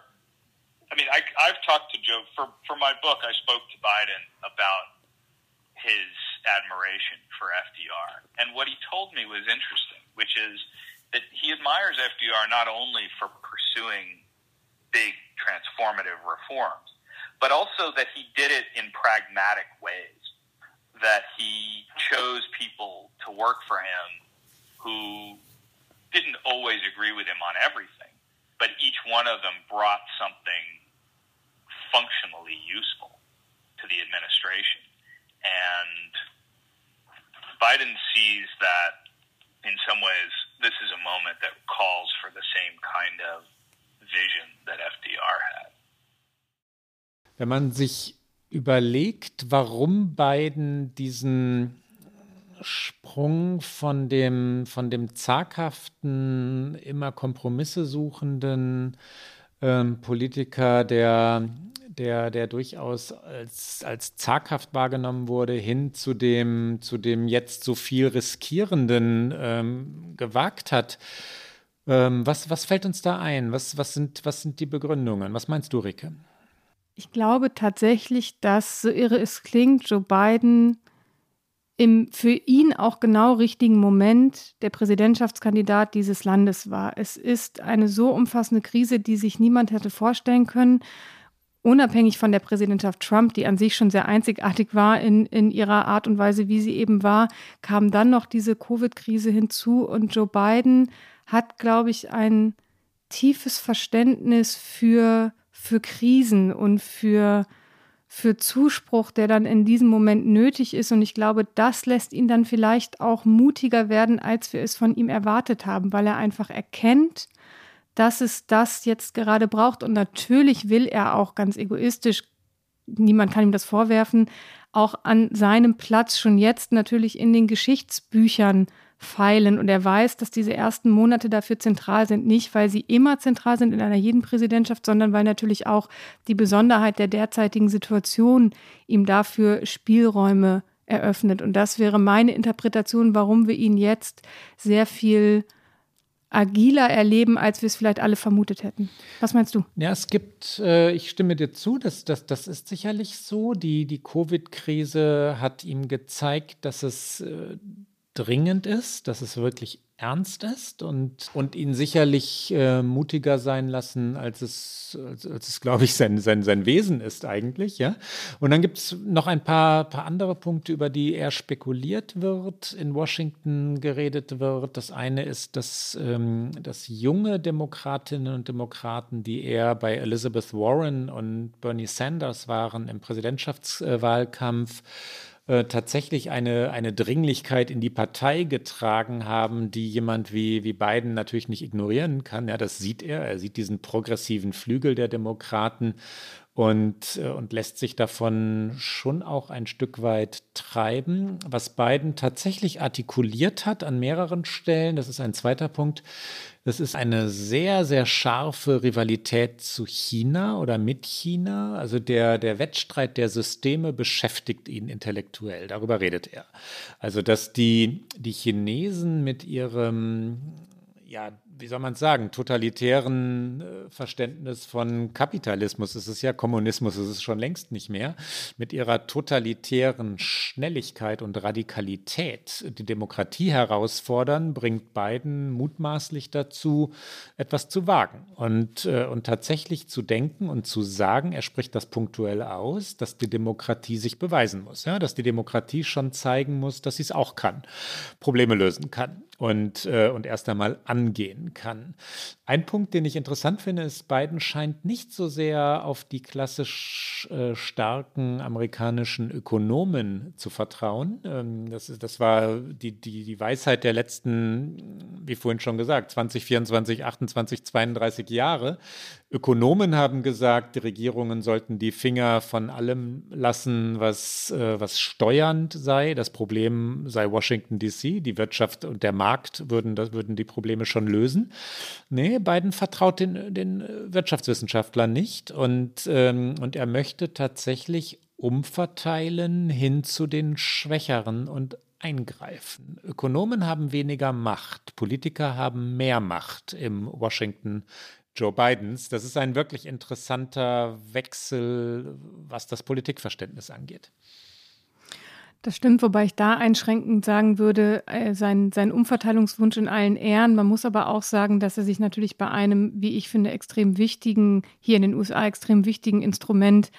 I mean, I, I've talked to Joe for for my book. I spoke to Biden about his admiration for FDR, and what he told me was interesting, which is that he admires FDR not only for pursuing big transformative reforms but also that he did it in pragmatic ways. That he chose people to work for him who didn't always agree with him on everything, but each one of them brought something functionally useful to the administration. And Biden sees that in some ways this is a moment that calls for the same kind of vision that FDR had. Wenn man sich überlegt, warum Biden diesen Sprung von dem, von dem zaghaften, immer Kompromisse suchenden ähm, Politiker, der, der, der durchaus als, als zaghaft wahrgenommen wurde, hin zu dem, zu dem jetzt so viel riskierenden ähm, gewagt hat. Ähm, was, was fällt uns da ein? Was, was, sind, was sind die Begründungen? Was meinst du, Ricke? Ich glaube tatsächlich, dass, so irre es klingt, Joe Biden im für ihn auch genau richtigen Moment der Präsidentschaftskandidat dieses Landes war. Es ist eine so umfassende Krise, die sich niemand hätte vorstellen können. Unabhängig von der Präsidentschaft Trump, die an sich schon sehr einzigartig war in, in ihrer Art und Weise, wie sie eben war, kam dann noch diese Covid-Krise hinzu und Joe Biden hat, glaube ich, ein tiefes Verständnis für für Krisen und für, für Zuspruch, der dann in diesem Moment nötig ist. Und ich glaube, das lässt ihn dann vielleicht auch mutiger werden, als wir es von ihm erwartet haben, weil er einfach erkennt, dass es das jetzt gerade braucht. Und natürlich will er auch ganz egoistisch, niemand kann ihm das vorwerfen, auch an seinem Platz schon jetzt natürlich in den Geschichtsbüchern feilen. Und er weiß, dass diese ersten Monate dafür zentral sind, nicht weil sie immer zentral sind in einer jeden Präsidentschaft, sondern weil natürlich auch die Besonderheit der derzeitigen Situation ihm dafür Spielräume eröffnet. Und das wäre meine Interpretation, warum wir ihn jetzt sehr viel agiler erleben, als wir es vielleicht alle vermutet hätten. Was meinst du? Ja, es gibt, äh, ich stimme dir zu, das, das, das ist sicherlich so. Die, die Covid-Krise hat ihm gezeigt, dass es äh, dringend ist, dass es wirklich ernst ist und, und ihn sicherlich äh, mutiger sein lassen, als es, als, als es glaube ich, sein, sein, sein Wesen ist eigentlich. Ja? Und dann gibt es noch ein paar, paar andere Punkte, über die eher spekuliert wird, in Washington geredet wird. Das eine ist, dass, ähm, dass junge Demokratinnen und Demokraten, die eher bei Elizabeth Warren und Bernie Sanders waren im Präsidentschaftswahlkampf, äh, tatsächlich eine, eine Dringlichkeit in die Partei getragen haben, die jemand wie, wie Biden natürlich nicht ignorieren kann. Ja, das sieht er. Er sieht diesen progressiven Flügel der Demokraten und, äh, und lässt sich davon schon auch ein Stück weit treiben. Was Biden tatsächlich artikuliert hat an mehreren Stellen, das ist ein zweiter Punkt, das ist eine sehr, sehr scharfe Rivalität zu China oder mit China. Also der, der Wettstreit der Systeme beschäftigt ihn intellektuell. Darüber redet er. Also, dass die, die Chinesen mit ihrem ja, wie soll man es sagen, totalitären äh, Verständnis von Kapitalismus. Es ist ja Kommunismus, es ist schon längst nicht mehr. Mit ihrer totalitären Schnelligkeit und Radikalität die Demokratie herausfordern, bringt Biden mutmaßlich dazu, etwas zu wagen und, äh, und tatsächlich zu denken und zu sagen, er spricht das punktuell aus, dass die Demokratie sich beweisen muss, ja? dass die Demokratie schon zeigen muss, dass sie es auch kann, Probleme lösen kann und, äh, und erst einmal angehen kann. Ein Punkt, den ich interessant finde, ist, Biden scheint nicht so sehr auf die klassisch äh, starken amerikanischen Ökonomen zu vertrauen. Ähm, das, ist, das war die, die, die Weisheit der letzten, wie vorhin schon gesagt, 20, 24, 28, 32 Jahre. Ökonomen haben gesagt, die Regierungen sollten die Finger von allem lassen, was, äh, was steuernd sei. Das Problem sei Washington DC, die Wirtschaft und der Markt würden, das, würden die Probleme schon lösen. Nee, Biden vertraut den, den Wirtschaftswissenschaftlern nicht und, ähm, und er möchte tatsächlich umverteilen hin zu den Schwächeren und eingreifen. Ökonomen haben weniger Macht, Politiker haben mehr Macht im Washington Joe Bidens. Das ist ein wirklich interessanter Wechsel, was das Politikverständnis angeht. Das stimmt, wobei ich da einschränkend sagen würde, äh, sein, sein Umverteilungswunsch in allen Ehren. Man muss aber auch sagen, dass er sich natürlich bei einem, wie ich finde, extrem wichtigen, hier in den USA extrem wichtigen Instrument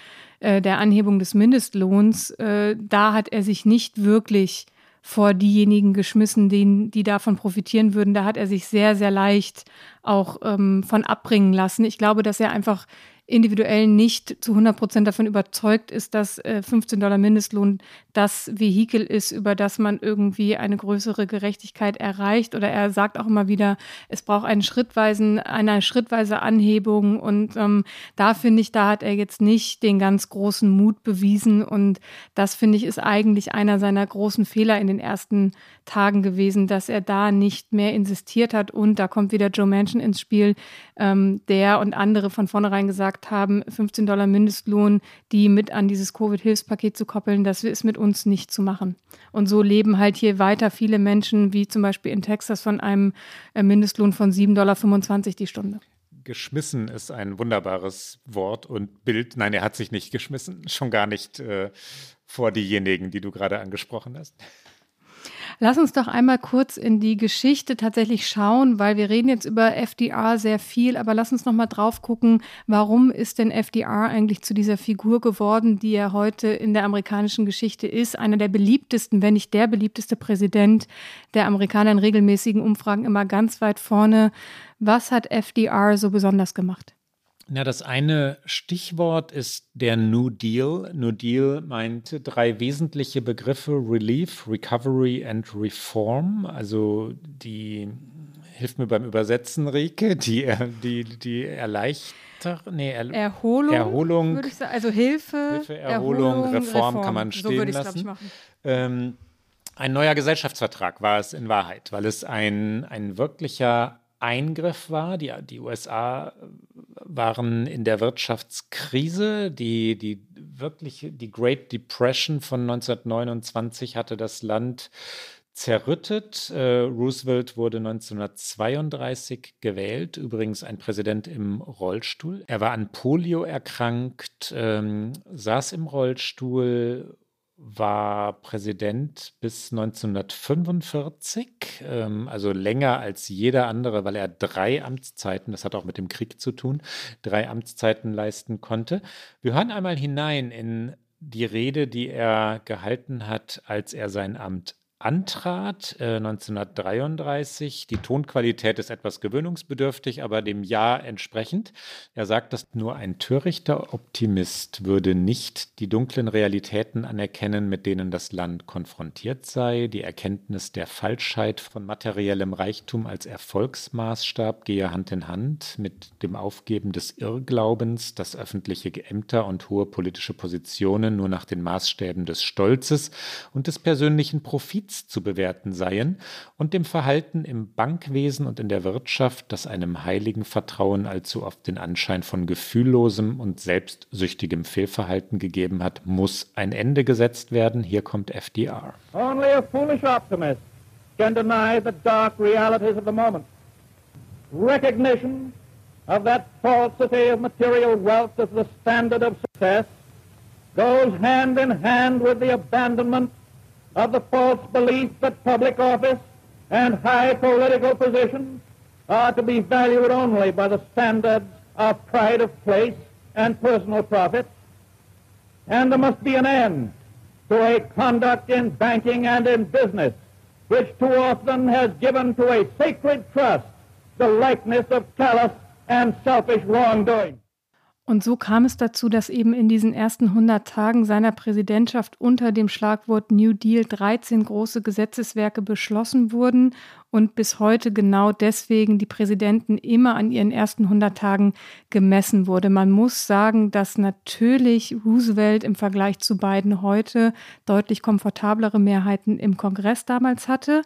äh, der Anhebung des Mindestlohns, äh, da hat er sich nicht wirklich vor diejenigen geschmissen, die, die davon profitieren würden. Da hat er sich sehr, sehr leicht auch ähm, von abbringen lassen. Ich glaube, dass er einfach individuell nicht zu 100 Prozent davon überzeugt ist, dass äh, 15 Dollar Mindestlohn das Vehikel ist, über das man irgendwie eine größere Gerechtigkeit erreicht. Oder er sagt auch immer wieder, es braucht einen schrittweisen, eine schrittweise Anhebung. Und ähm, da finde ich, da hat er jetzt nicht den ganz großen Mut bewiesen. Und das finde ich ist eigentlich einer seiner großen Fehler in den ersten Tagen gewesen, dass er da nicht mehr insistiert hat. Und da kommt wieder Joe Manchin ins Spiel, ähm, der und andere von vornherein gesagt haben, 15 Dollar Mindestlohn, die mit an dieses Covid-Hilfspaket zu koppeln, das ist mit uns nicht zu machen. Und so leben halt hier weiter viele Menschen, wie zum Beispiel in Texas, von einem äh, Mindestlohn von 7,25 Dollar die Stunde geschmissen ist ein wunderbares Wort und Bild. Nein, er hat sich nicht geschmissen, schon gar nicht äh, vor diejenigen, die du gerade angesprochen hast. Lass uns doch einmal kurz in die Geschichte tatsächlich schauen, weil wir reden jetzt über FDR sehr viel, aber lass uns noch mal drauf gucken, warum ist denn FDR eigentlich zu dieser Figur geworden, die er heute in der amerikanischen Geschichte ist, einer der beliebtesten, wenn nicht der beliebteste Präsident der Amerikaner in regelmäßigen Umfragen immer ganz weit vorne. Was hat FDR so besonders gemacht? Na, das eine Stichwort ist der New Deal. New Deal meinte drei wesentliche Begriffe: Relief, Recovery and Reform. Also die, hilft mir beim Übersetzen, Rike, die, die, die erleichtert. Nee, er, Erholung, Erholung würde ich sagen. Also Hilfe, Hilfe Erholung, Erholung Reform, Reform, kann man stehen so lassen. Ich, machen. Ähm, ein neuer Gesellschaftsvertrag war es in Wahrheit, weil es ein, ein wirklicher Eingriff war. Die, die USA waren in der Wirtschaftskrise. Die, die wirklich, die Great Depression von 1929 hatte das Land zerrüttet. Äh, Roosevelt wurde 1932 gewählt, übrigens ein Präsident im Rollstuhl. Er war an Polio erkrankt, ähm, saß im Rollstuhl, war Präsident bis 1945, ähm, also länger als jeder andere, weil er drei Amtszeiten, das hat auch mit dem Krieg zu tun, drei Amtszeiten leisten konnte. Wir hören einmal hinein in die Rede, die er gehalten hat, als er sein Amt antrat, äh, 1933. Die Tonqualität ist etwas gewöhnungsbedürftig, aber dem Jahr entsprechend. Er sagt, dass nur ein törichter Optimist würde nicht die dunklen Realitäten anerkennen, mit denen das Land konfrontiert sei. Die Erkenntnis der Falschheit von materiellem Reichtum als Erfolgsmaßstab gehe Hand in Hand mit dem Aufgeben des Irrglaubens, dass öffentliche Ämter und hohe politische Positionen nur nach den Maßstäben des Stolzes und des persönlichen Profits Justiz zu bewerten seien und dem Verhalten im Bankwesen und in der Wirtschaft, das einem heiligen Vertrauen allzu oft den Anschein von gefühllosem und selbstsüchtigem Fehlverhalten gegeben hat, muss ein Ende gesetzt werden. Hier kommt FDR. Only a foolish optimist can deny the dark realities of the moment. Recognition of that falsity of material wealth as the standard of success goes hand in hand with the abandonment of the false belief that public office and high political positions are to be valued only by the standards of pride of place and personal profit. And there must be an end to a conduct in banking and in business which too often has given to a sacred trust the likeness of callous and selfish wrongdoing. Und so kam es dazu, dass eben in diesen ersten 100 Tagen seiner Präsidentschaft unter dem Schlagwort New Deal 13 große Gesetzeswerke beschlossen wurden und bis heute genau deswegen die Präsidenten immer an ihren ersten 100 Tagen gemessen wurde. Man muss sagen, dass natürlich Roosevelt im Vergleich zu Biden heute deutlich komfortablere Mehrheiten im Kongress damals hatte.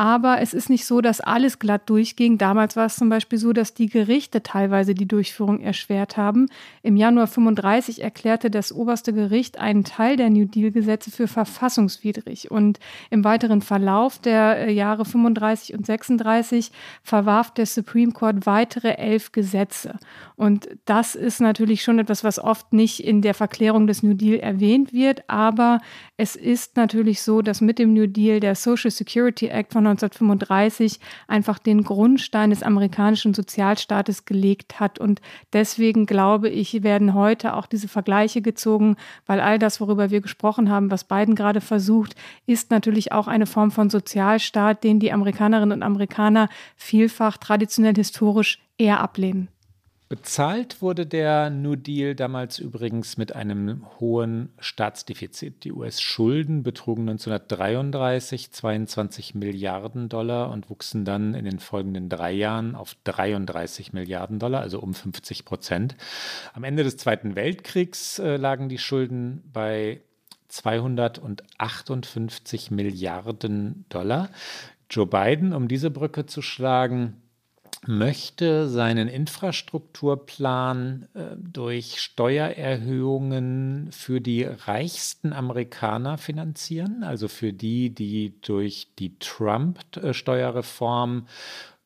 Aber es ist nicht so, dass alles glatt durchging. Damals war es zum Beispiel so, dass die Gerichte teilweise die Durchführung erschwert haben. Im Januar 35 erklärte das oberste Gericht einen Teil der New Deal-Gesetze für verfassungswidrig. Und im weiteren Verlauf der äh, Jahre 35 35 und 36 verwarf der Supreme Court weitere elf Gesetze. Und das ist natürlich schon etwas, was oft nicht in der Verklärung des New Deal erwähnt wird. Aber es ist natürlich so, dass mit dem New Deal der Social Security Act von 1935 einfach den Grundstein des amerikanischen Sozialstaates gelegt hat. Und deswegen glaube ich, werden heute auch diese Vergleiche gezogen, weil all das, worüber wir gesprochen haben, was Biden gerade versucht, ist natürlich auch eine Form von Sozialstaat, den die Amerikaner Amerikanerinnen und Amerikaner vielfach traditionell historisch eher ablehnen. Bezahlt wurde der New Deal damals übrigens mit einem hohen Staatsdefizit. Die US-Schulden betrugen 1933 22 Milliarden Dollar und wuchsen dann in den folgenden drei Jahren auf 33 Milliarden Dollar, also um 50 Prozent. Am Ende des Zweiten Weltkriegs äh, lagen die Schulden bei 258 Milliarden Dollar. Joe Biden, um diese Brücke zu schlagen, möchte seinen Infrastrukturplan äh, durch Steuererhöhungen für die reichsten Amerikaner finanzieren, also für die, die durch die Trump-Steuerreform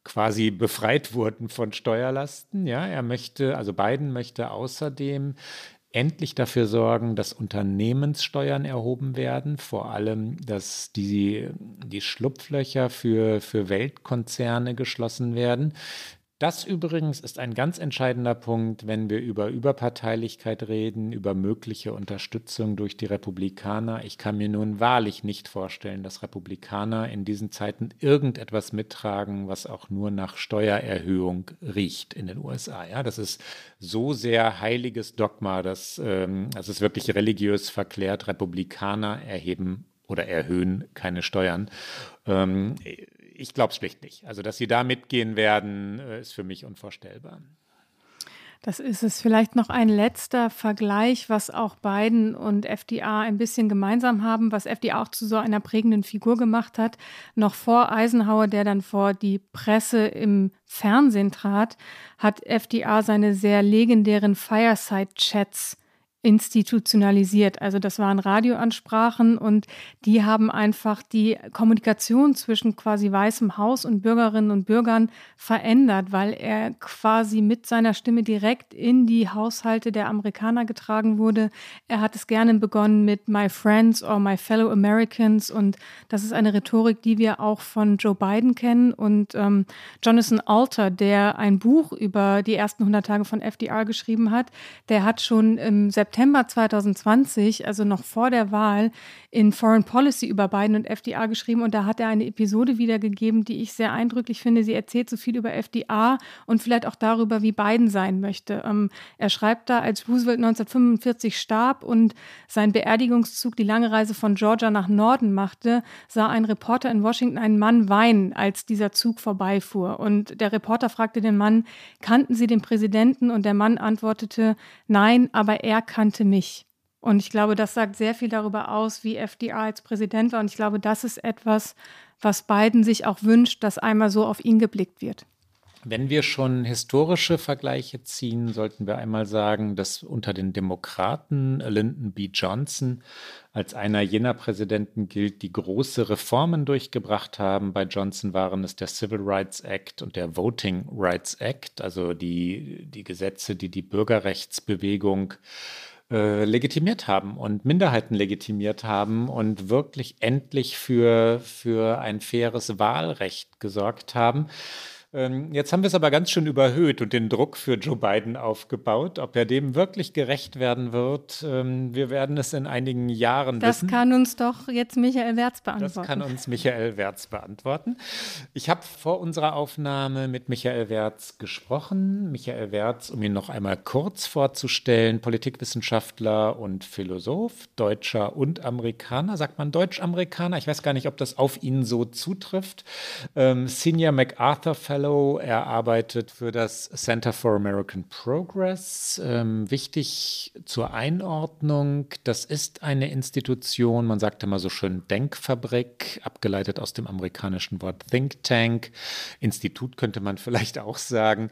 quasi befreit wurden von Steuerlasten. Ja, er möchte, also Biden möchte außerdem endlich dafür sorgen, dass Unternehmenssteuern erhoben werden, vor allem, dass die, die Schlupflöcher für, für Weltkonzerne geschlossen werden. Das übrigens ist ein ganz entscheidender Punkt, wenn wir über Überparteilichkeit reden, über mögliche Unterstützung durch die Republikaner. Ich kann mir nun wahrlich nicht vorstellen, dass Republikaner in diesen Zeiten irgendetwas mittragen, was auch nur nach Steuererhöhung riecht in den USA. Ja, das ist so sehr heiliges Dogma, dass ähm, das ist wirklich religiös verklärt. Republikaner erheben oder erhöhen keine Steuern. Ähm, ich glaube es schlicht nicht. Also, dass sie da mitgehen werden, äh, ist für mich unvorstellbar. Das ist es. Vielleicht noch ein letzter Vergleich, was auch Biden und FDR ein bisschen gemeinsam haben, was FDR auch zu so einer prägenden Figur gemacht hat. Noch vor Eisenhower, der dann vor die Presse im Fernsehen trat, hat FDR seine sehr legendären Fireside-Chats institutionalisiert. Also das waren Radioansprachen und die haben einfach die Kommunikation zwischen quasi Weißem Haus und Bürgerinnen und Bürgern verändert, weil er quasi mit seiner Stimme direkt in die Haushalte der Amerikaner getragen wurde. Er hat es gerne begonnen mit My Friends or My Fellow Americans und das ist eine Rhetorik, die wir auch von Joe Biden kennen und ähm, Jonathan Alter, der ein Buch über die ersten 100 Tage von FDR geschrieben hat, der hat schon im September September 2020, also noch vor der Wahl, in Foreign Policy über Biden und FDR geschrieben und da hat er eine Episode wiedergegeben, die ich sehr eindrücklich finde. Sie erzählt so viel über FDR und vielleicht auch darüber, wie Biden sein möchte. Ähm, er schreibt da, als Roosevelt 1945 starb und sein Beerdigungszug die lange Reise von Georgia nach Norden machte, sah ein Reporter in Washington einen Mann weinen, als dieser Zug vorbeifuhr. Und der Reporter fragte den Mann, kannten Sie den Präsidenten? Und der Mann antwortete, nein, aber er kann kannte mich. Und ich glaube, das sagt sehr viel darüber aus, wie FDR als Präsident war. Und ich glaube, das ist etwas, was Biden sich auch wünscht, dass einmal so auf ihn geblickt wird. Wenn wir schon historische Vergleiche ziehen, sollten wir einmal sagen, dass unter den Demokraten Lyndon B. Johnson als einer jener Präsidenten gilt, die große Reformen durchgebracht haben. Bei Johnson waren es der Civil Rights Act und der Voting Rights Act, also die, die Gesetze, die die Bürgerrechtsbewegung äh, legitimiert haben und Minderheiten legitimiert haben und wirklich endlich für, für ein faires Wahlrecht gesorgt haben. Ähm, jetzt haben wir es aber ganz schön überhöht und den Druck für Joe Biden aufgebaut. Ob er dem wirklich gerecht werden wird, ähm, wir werden es in einigen Jahren das wissen. Das kann uns doch jetzt Michael Wertz beantworten. Das kann uns Michael Wertz beantworten. Ich habe vor unserer Aufnahme mit Michael Wertz gesprochen. Michael Wertz, um ihn noch einmal kurz vorzustellen, Politikwissenschaftler und Philosoph, Deutscher und Amerikaner. Sagt man Deutsch-Amerikaner? Ich weiß gar nicht, ob das auf ihn so zutrifft. Ähm, Senior MacArthur Fellow Fellow. Er arbeitet für das Center for American Progress. Ähm, wichtig zur Einordnung, das ist eine Institution, man sagt immer so schön Denkfabrik, abgeleitet aus dem amerikanischen Wort Think Tank. Institut könnte man vielleicht auch sagen,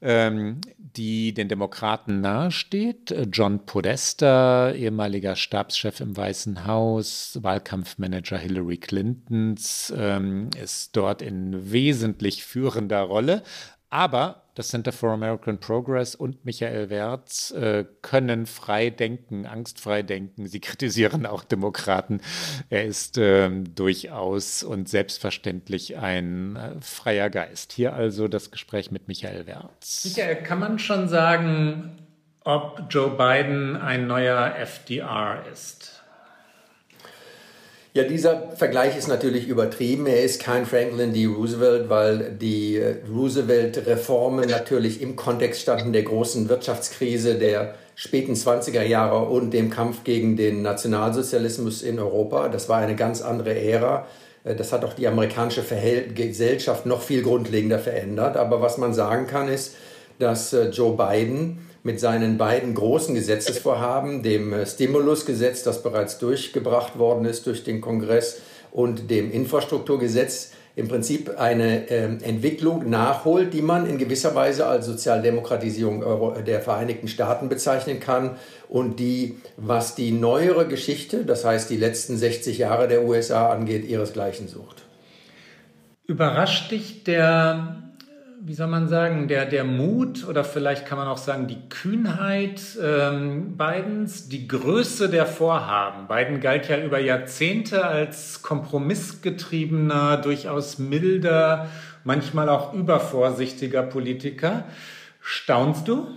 ähm, die den Demokraten nahesteht. John Podesta, ehemaliger Stabschef im Weißen Haus, Wahlkampfmanager Hillary Clintons, ähm, ist dort in wesentlich führender führender Rolle. Aber das Center for American Progress und Michael Wertz äh, können frei denken, angstfrei denken. Sie kritisieren auch Demokraten. Er ist äh, durchaus und selbstverständlich ein äh, freier Geist. Hier also das Gespräch mit Michael Wertz. Michael, kann man schon sagen, ob Joe Biden ein neuer FDR ist? Ja, dieser Vergleich ist natürlich übertrieben. Er ist kein Franklin D. Roosevelt, weil die äh, Roosevelt-Reformen natürlich im Kontext standen der großen Wirtschaftskrise der späten 20er Jahre und dem Kampf gegen den Nationalsozialismus in Europa. Das war eine ganz andere Ära. Äh, das hat auch die amerikanische Gesellschaft noch viel grundlegender verändert. Aber was man sagen kann, ist, dass äh, Joe Biden mit seinen beiden großen Gesetzesvorhaben, dem äh, Stimulusgesetz, das bereits durchgebracht worden ist durch den Kongress, und dem Infrastrukturgesetz im Prinzip eine äh, Entwicklung nachholt, die man in gewisser Weise als Sozialdemokratisierung der Vereinigten Staaten bezeichnen kann und die, was die neuere Geschichte, das heißt die letzten 60 Jahre der USA angeht, ihresgleichen sucht. Überrascht dich der wie soll man sagen, der, der Mut oder vielleicht kann man auch sagen, die Kühnheit ähm, Bidens, die Größe der Vorhaben. Biden galt ja über Jahrzehnte als kompromissgetriebener, durchaus milder, manchmal auch übervorsichtiger Politiker. Staunst du?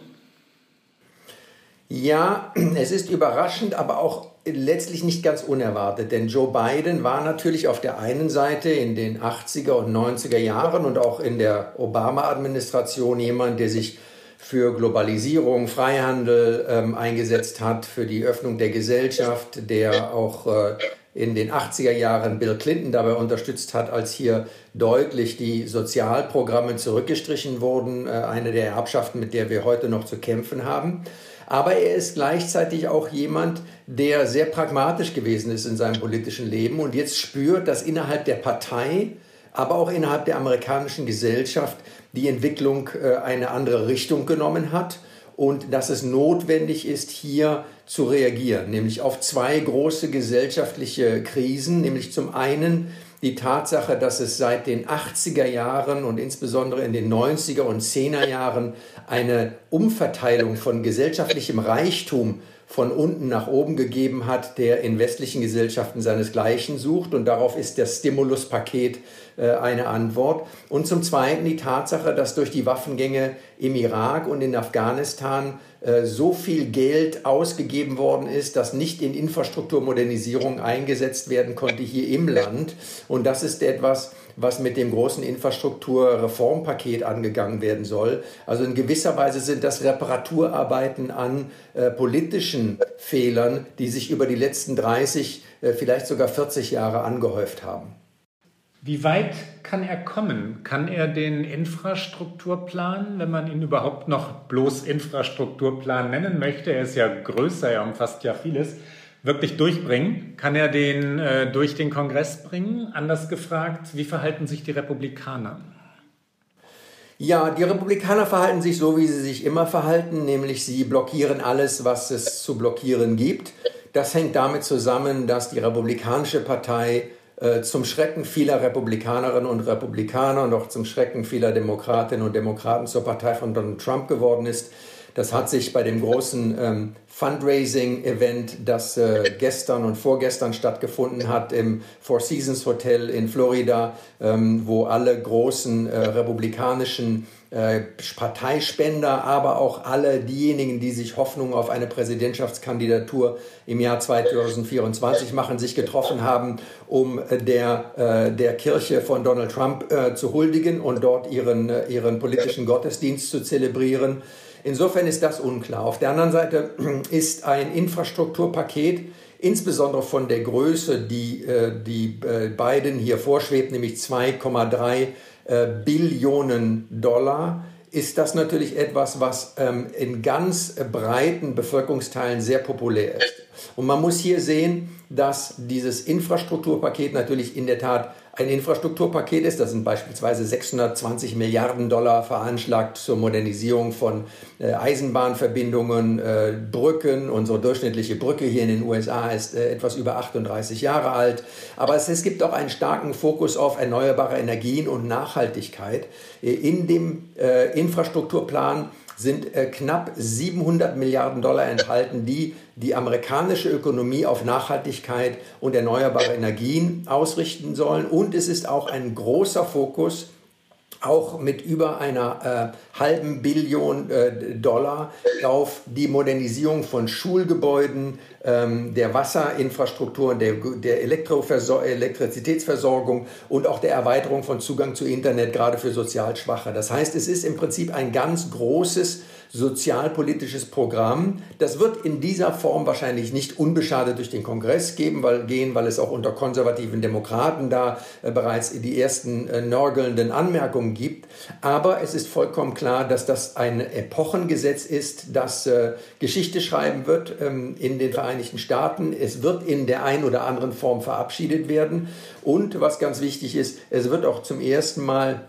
Ja, es ist überraschend, aber auch letztlich nicht ganz unerwartet, denn Joe Biden war natürlich auf der einen Seite in den 80er und 90er Jahren und auch in der Obama-Administration jemand, der sich für Globalisierung, Freihandel ähm, eingesetzt hat, für die Öffnung der Gesellschaft, der auch äh, in den 80er Jahren Bill Clinton dabei unterstützt hat, als hier deutlich die Sozialprogramme zurückgestrichen wurden, äh, eine der Erbschaften, mit der wir heute noch zu kämpfen haben. Aber er ist gleichzeitig auch jemand, der sehr pragmatisch gewesen ist in seinem politischen Leben und jetzt spürt, dass innerhalb der Partei, aber auch innerhalb der amerikanischen Gesellschaft die Entwicklung äh, eine andere Richtung genommen hat und dass es notwendig ist, hier zu reagieren, nämlich auf zwei große gesellschaftliche Krisen, nämlich zum einen die Tatsache, dass es seit den 80er Jahren und insbesondere in den 90er und 10er Jahren eine Umverteilung von gesellschaftlichem Reichtum von unten nach oben gegeben hat, der in westlichen Gesellschaften seinesgleichen sucht. Und darauf ist das Stimuluspaket äh, eine Antwort. Und zum Zweiten die Tatsache, dass durch die Waffengänge im Irak und in Afghanistan äh, so viel Geld ausgegeben worden ist, das nicht in Infrastrukturmodernisierung eingesetzt werden konnte hier im Land. Und das ist etwas, was mit dem großen Infrastrukturreformpaket angegangen werden soll. Also in gewisser Weise sind das Reparaturarbeiten an äh, politischen Fehlern, die sich über die letzten 30, äh, vielleicht sogar 40 Jahre angehäuft haben. Wie weit kann er kommen? Kann er den Infrastrukturplan, wenn man ihn überhaupt noch bloß Infrastrukturplan nennen möchte, er ist ja größer, er umfasst ja vieles, wirklich durchbringen? Kann er den äh, durch den Kongress bringen? Anders gefragt, wie verhalten sich die Republikaner? Ja, die Republikaner verhalten sich so, wie sie sich immer verhalten, nämlich sie blockieren alles, was es zu blockieren gibt. Das hängt damit zusammen, dass die Republikanische Partei äh, zum Schrecken vieler Republikanerinnen und Republikaner und auch zum Schrecken vieler Demokratinnen und Demokraten zur Partei von Donald Trump geworden ist. Das hat sich bei dem großen ähm, Fundraising-Event, das äh, gestern und vorgestern stattgefunden hat im Four Seasons Hotel in Florida, ähm, wo alle großen äh, republikanischen äh, Parteispender, aber auch alle diejenigen, die sich Hoffnung auf eine Präsidentschaftskandidatur im Jahr 2024 machen, sich getroffen haben, um äh, der, äh, der Kirche von Donald Trump zu huldigen und dort ihren, ihren politischen Gottesdienst zu zelebrieren. Insofern ist das unklar. Auf der anderen Seite ist ein Infrastrukturpaket, insbesondere von der Größe, die, äh, die äh, Biden hier vorschwebt, nämlich 2,3 äh, Billionen Dollar, ist das natürlich etwas, was ähm, in ganz breiten Bevölkerungsteilen sehr populär ist. Und man muss hier sehen, dass dieses Infrastrukturpaket natürlich in der Tat ein Infrastrukturpaket ist. Das sind beispielsweise 620 Milliarden Dollar veranschlagt zur Modernisierung von äh, Eisenbahnverbindungen, äh, Brücken. Unsere durchschnittliche Brücke hier in den USA ist äh, etwas über 38 Jahre alt. Aber es, es, gibt auch einen starken Fokus auf erneuerbare Energien und Nachhaltigkeit. In dem Infrastrukturplan sind äh, knapp 700 Milliarden Dollar enthalten, die die amerikanische Ökonomie auf Nachhaltigkeit und erneuerbare Energien ausrichten sollen. Und es ist auch ein großer Fokus auch mit über einer äh, halben Billion äh, Dollar auf die Modernisierung von Schulgebäuden, ähm, der Wasserinfrastruktur, der, der Elektrizitätsversorgung und auch der Erweiterung von Zugang zu Internet, gerade für sozial Schwache. Das heißt, es ist im Prinzip ein ganz großes sozialpolitisches Programm. Das wird in dieser Form wahrscheinlich nicht unbeschadet durch den Kongress geben, weil, gehen, weil es auch unter konservativen Demokraten da äh, bereits die ersten äh, nörgelnden Anmerkungen gibt. Aber es ist vollkommen klar, dass das ein Epochengesetz ist, das äh, Geschichte schreiben wird ähm, in den Vereinigten Staaten. Es wird in der einen oder anderen Form verabschiedet werden. Und was ganz wichtig ist, es wird auch zum ersten Mal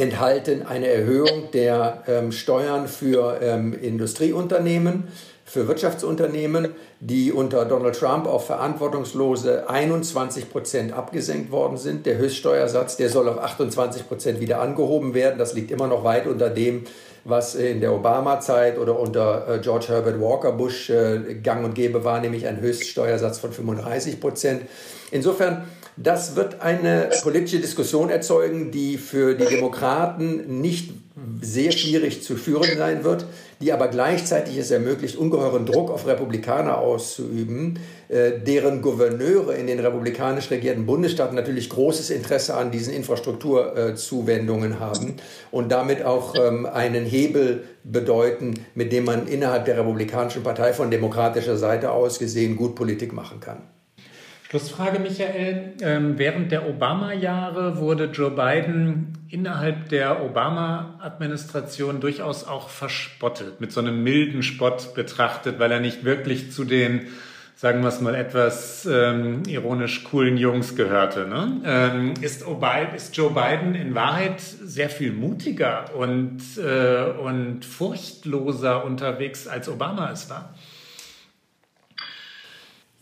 enthalten eine Erhöhung der ähm, Steuern für ähm, Industrieunternehmen, für Wirtschaftsunternehmen, die unter Donald Trump auf verantwortungslose 21 Prozent abgesenkt worden sind. Der Höchststeuersatz, der soll auf 28 Prozent wieder angehoben werden. Das liegt immer noch weit unter dem, was in der Obama-Zeit oder unter äh, George Herbert Walker Bush äh, gang und gäbe war, nämlich ein Höchststeuersatz von 35 Prozent. Insofern das wird eine politische Diskussion erzeugen, die für die Demokraten nicht sehr schwierig zu führen sein wird, die aber gleichzeitig es ermöglicht, ungeheuren Druck auf Republikaner auszuüben, äh, deren Gouverneure in den republikanisch regierten Bundesstaaten natürlich großes Interesse an diesen Infrastrukturzuwendungen haben und damit auch ähm, einen Hebel bedeuten, mit dem man innerhalb der Republikanischen Partei von demokratischer Seite aus gesehen gut Politik machen kann. Schlussfrage, Michael. Ähm, während der Obama-Jahre wurde Joe Biden innerhalb der Obama-Administration durchaus auch verspottet, mit so einem milden Spott betrachtet, weil er nicht wirklich zu den sagen wir es mal etwas ähm, ironisch, coolen Jungs gehörte. Ne? Ähm, ist, ist, Joe Biden in Wahrheit sehr viel mutiger und, äh, und furchtloser unterwegs, als Obama es war?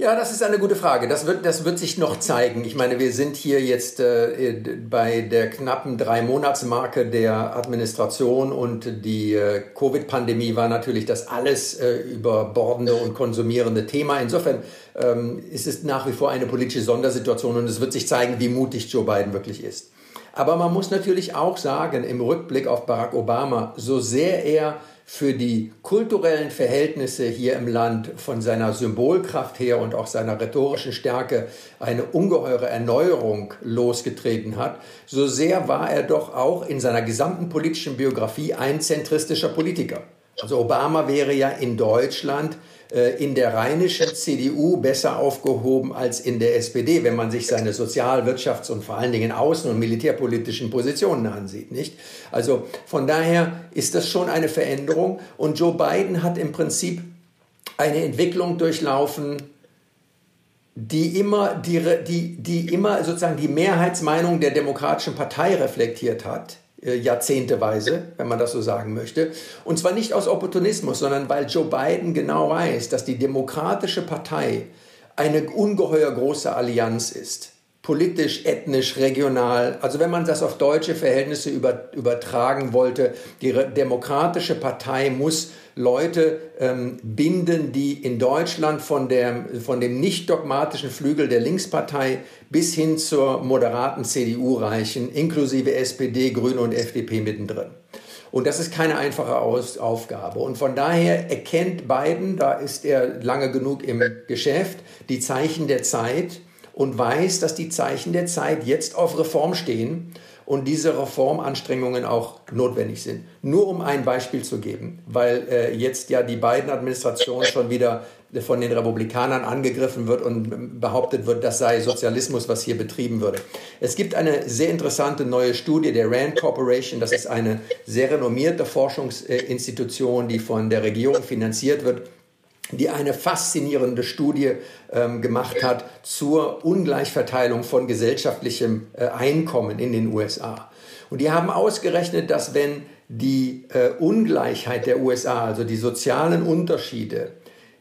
Ja, das ist eine gute Frage. Das wird, das wird sich noch zeigen. Ich meine, wir sind hier jetzt äh, bei der knappen drei Monatsmarke der Administration und die äh, Covid-Pandemie war natürlich das alles äh, überbordende und konsumierende Thema. Insofern ähm, ist es nach wie vor eine politische Sondersituation und es wird sich zeigen, wie mutig Joe Biden wirklich ist. Aber man muss natürlich auch sagen, im Rückblick auf Barack Obama, so sehr er für die kulturellen Verhältnisse hier im Land von seiner Symbolkraft her und auch seiner rhetorischen Stärke eine ungeheure Erneuerung losgetreten hat, so sehr war er doch auch in seiner gesamten politischen Biografie ein zentristischer Politiker. Also Obama wäre ja in Deutschland in der rheinischen CDU besser aufgehoben als in der SPD, wenn man sich seine Sozial-, Wirtschafts- und vor allen Dingen außen- und militärpolitischen Positionen ansieht, nicht? Also von daher ist das schon eine Veränderung und Joe Biden hat im Prinzip eine Entwicklung durchlaufen, die immer, die, die, die immer sozusagen die Mehrheitsmeinung der Demokratischen Partei reflektiert hat äh, jahrzehnteweise, wenn man das so sagen möchte. Und zwar nicht aus Opportunismus, sondern weil Joe Biden genau weiß, dass die Demokratische Partei eine ungeheuer große Allianz ist. Politisch, ethnisch, regional. Also wenn man das auf deutsche Verhältnisse über, übertragen wollte, die Demokratische Partei muss Leute ähm, binden, die in Deutschland von, der, von dem nicht dogmatischen Flügel der Linkspartei bis hin zur moderaten CDU reichen, inklusive SPD, Grüne und FDP mittendrin. Und das ist keine einfache Aus Aufgabe. Und von daher erkennt Biden, da ist er lange genug im Geschäft, die Zeichen der Zeit und weiß, dass die Zeichen der Zeit jetzt auf Reform stehen und diese Reformanstrengungen auch notwendig sind. Nur um ein Beispiel zu geben, weil äh, jetzt ja die beiden Administrationen schon wieder von den Republikanern angegriffen wird und behauptet wird, das sei Sozialismus, was hier betrieben würde. Es gibt eine sehr interessante neue Studie der Rand Corporation. Das ist eine sehr renommierte Forschungsinstitution, die von der Regierung finanziert wird die eine faszinierende Studie ähm, gemacht hat zur Ungleichverteilung von gesellschaftlichem äh, Einkommen in den USA. Und die haben ausgerechnet, dass wenn die äh, Ungleichheit der USA, also die sozialen Unterschiede,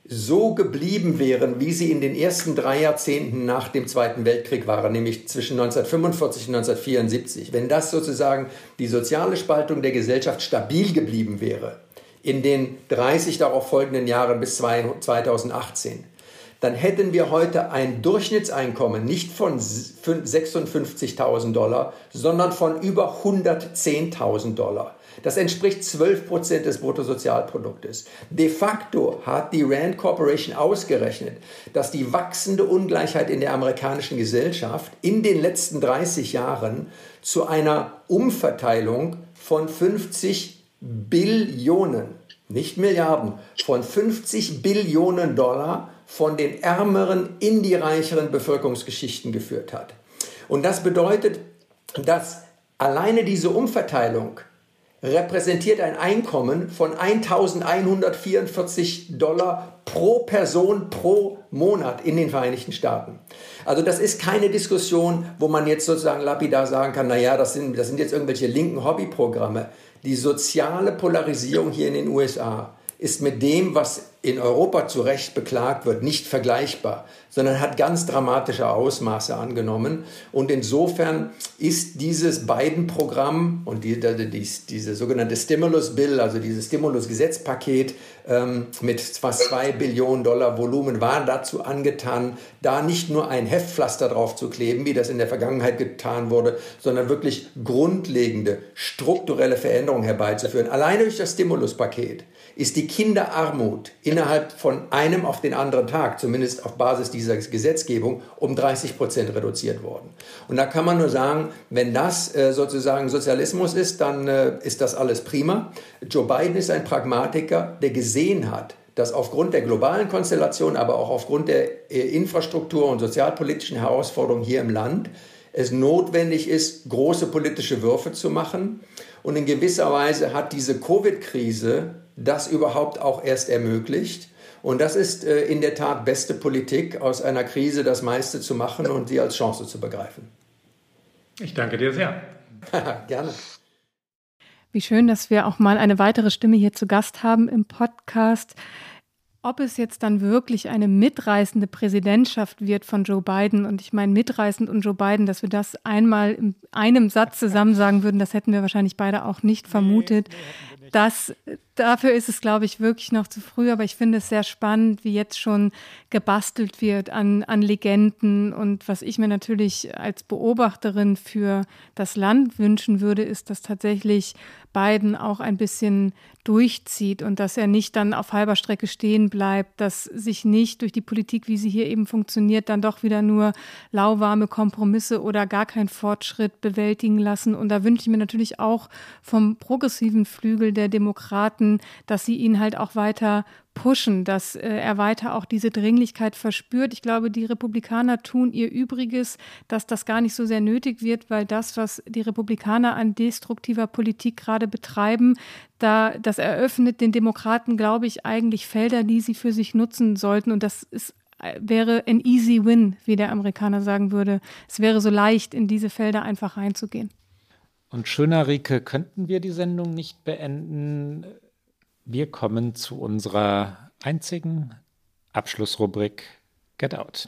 so geblieben wären, wie sie in den ersten drei Jahrzehnten nach dem Zweiten Weltkrieg waren, nämlich zwischen 1945 und 1974, wenn das sozusagen die soziale Spaltung der Gesellschaft stabil geblieben wäre, in den 30 darauf folgenden Jahren bis 2018, dann hätten wir heute ein Durchschnittseinkommen nicht von 56.000 Dollar, sondern von über 110.000 Dollar. Das entspricht 12 Prozent des Bruttosozialproduktes. De facto hat die Rand Corporation ausgerechnet, dass die wachsende Ungleichheit in der amerikanischen Gesellschaft in den letzten 30 Jahren zu einer Umverteilung von 50 Billionen, nicht Milliarden, von 50 Billionen Dollar von den ärmeren in die reicheren Bevölkerungsgeschichten geführt hat. Und das bedeutet, dass alleine diese Umverteilung repräsentiert ein Einkommen von 1144 Dollar pro Person pro Monat in den Vereinigten Staaten. Also das ist keine Diskussion, wo man jetzt sozusagen lapidar sagen kann, naja, das sind, das sind jetzt irgendwelche linken Hobbyprogramme. Die soziale Polarisierung hier in den USA ist mit dem, was in Europa zu Recht beklagt wird, nicht vergleichbar, sondern hat ganz dramatische Ausmaße angenommen. Und insofern ist dieses Biden-Programm und die, die, diese sogenannte Stimulus Bill, also dieses Stimulus-Gesetzpaket ähm, mit fast zwei Billionen Dollar Volumen, war dazu angetan, da nicht nur ein Heftpflaster drauf zu kleben, wie das in der Vergangenheit getan wurde, sondern wirklich grundlegende strukturelle Veränderungen herbeizuführen. Alleine durch das Stimuluspaket ist die Kinderarmut innerhalb von einem auf den anderen Tag, zumindest auf Basis dieser Gesetzgebung, um 30 Prozent reduziert worden. Und da kann man nur sagen, wenn das äh, sozusagen Sozialismus ist, dann äh, ist das alles prima. Joe Biden ist ein Pragmatiker, der gesehen hat, dass aufgrund der globalen Konstellation, aber auch aufgrund der äh, Infrastruktur und sozialpolitischen Herausforderungen hier im Land es notwendig ist, große politische Würfe zu machen. Und in gewisser Weise hat diese Covid-Krise das überhaupt auch erst ermöglicht. Und das ist äh, in der Tat beste Politik, aus einer Krise das meiste zu machen und sie als Chance zu begreifen. Ich danke dir sehr. Gerne. Wie schön, dass wir auch mal eine weitere Stimme hier zu Gast haben im Podcast. Ob es jetzt dann wirklich eine mitreißende Präsidentschaft wird von Joe Biden, und ich meine mitreißend und Joe Biden, dass wir das einmal in einem Satz zusammen sagen würden, das hätten wir wahrscheinlich beide auch nicht vermutet. Das, dafür ist es, glaube ich, wirklich noch zu früh, aber ich finde es sehr spannend, wie jetzt schon gebastelt wird an, an Legenden. Und was ich mir natürlich als Beobachterin für das Land wünschen würde, ist, dass tatsächlich Biden auch ein bisschen durchzieht und dass er nicht dann auf halber Strecke stehen bleibt, dass sich nicht durch die Politik, wie sie hier eben funktioniert, dann doch wieder nur lauwarme Kompromisse oder gar kein Fortschritt bewältigen lassen. Und da wünsche ich mir natürlich auch vom progressiven Flügel der Demokraten, dass sie ihn halt auch weiter pushen, dass äh, er weiter auch diese Dringlichkeit verspürt. Ich glaube, die Republikaner tun ihr Übriges, dass das gar nicht so sehr nötig wird, weil das, was die Republikaner an destruktiver Politik gerade betreiben, da, das eröffnet den Demokraten, glaube ich, eigentlich Felder, die sie für sich nutzen sollten. Und das ist äh, wäre ein easy win, wie der Amerikaner sagen würde. Es wäre so leicht, in diese Felder einfach reinzugehen. Und schöner, Rike, könnten wir die Sendung nicht beenden? Wir kommen zu unserer einzigen Abschlussrubrik Get Out.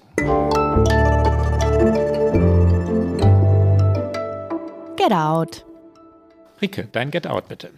Get Out. Rike, dein Get Out bitte.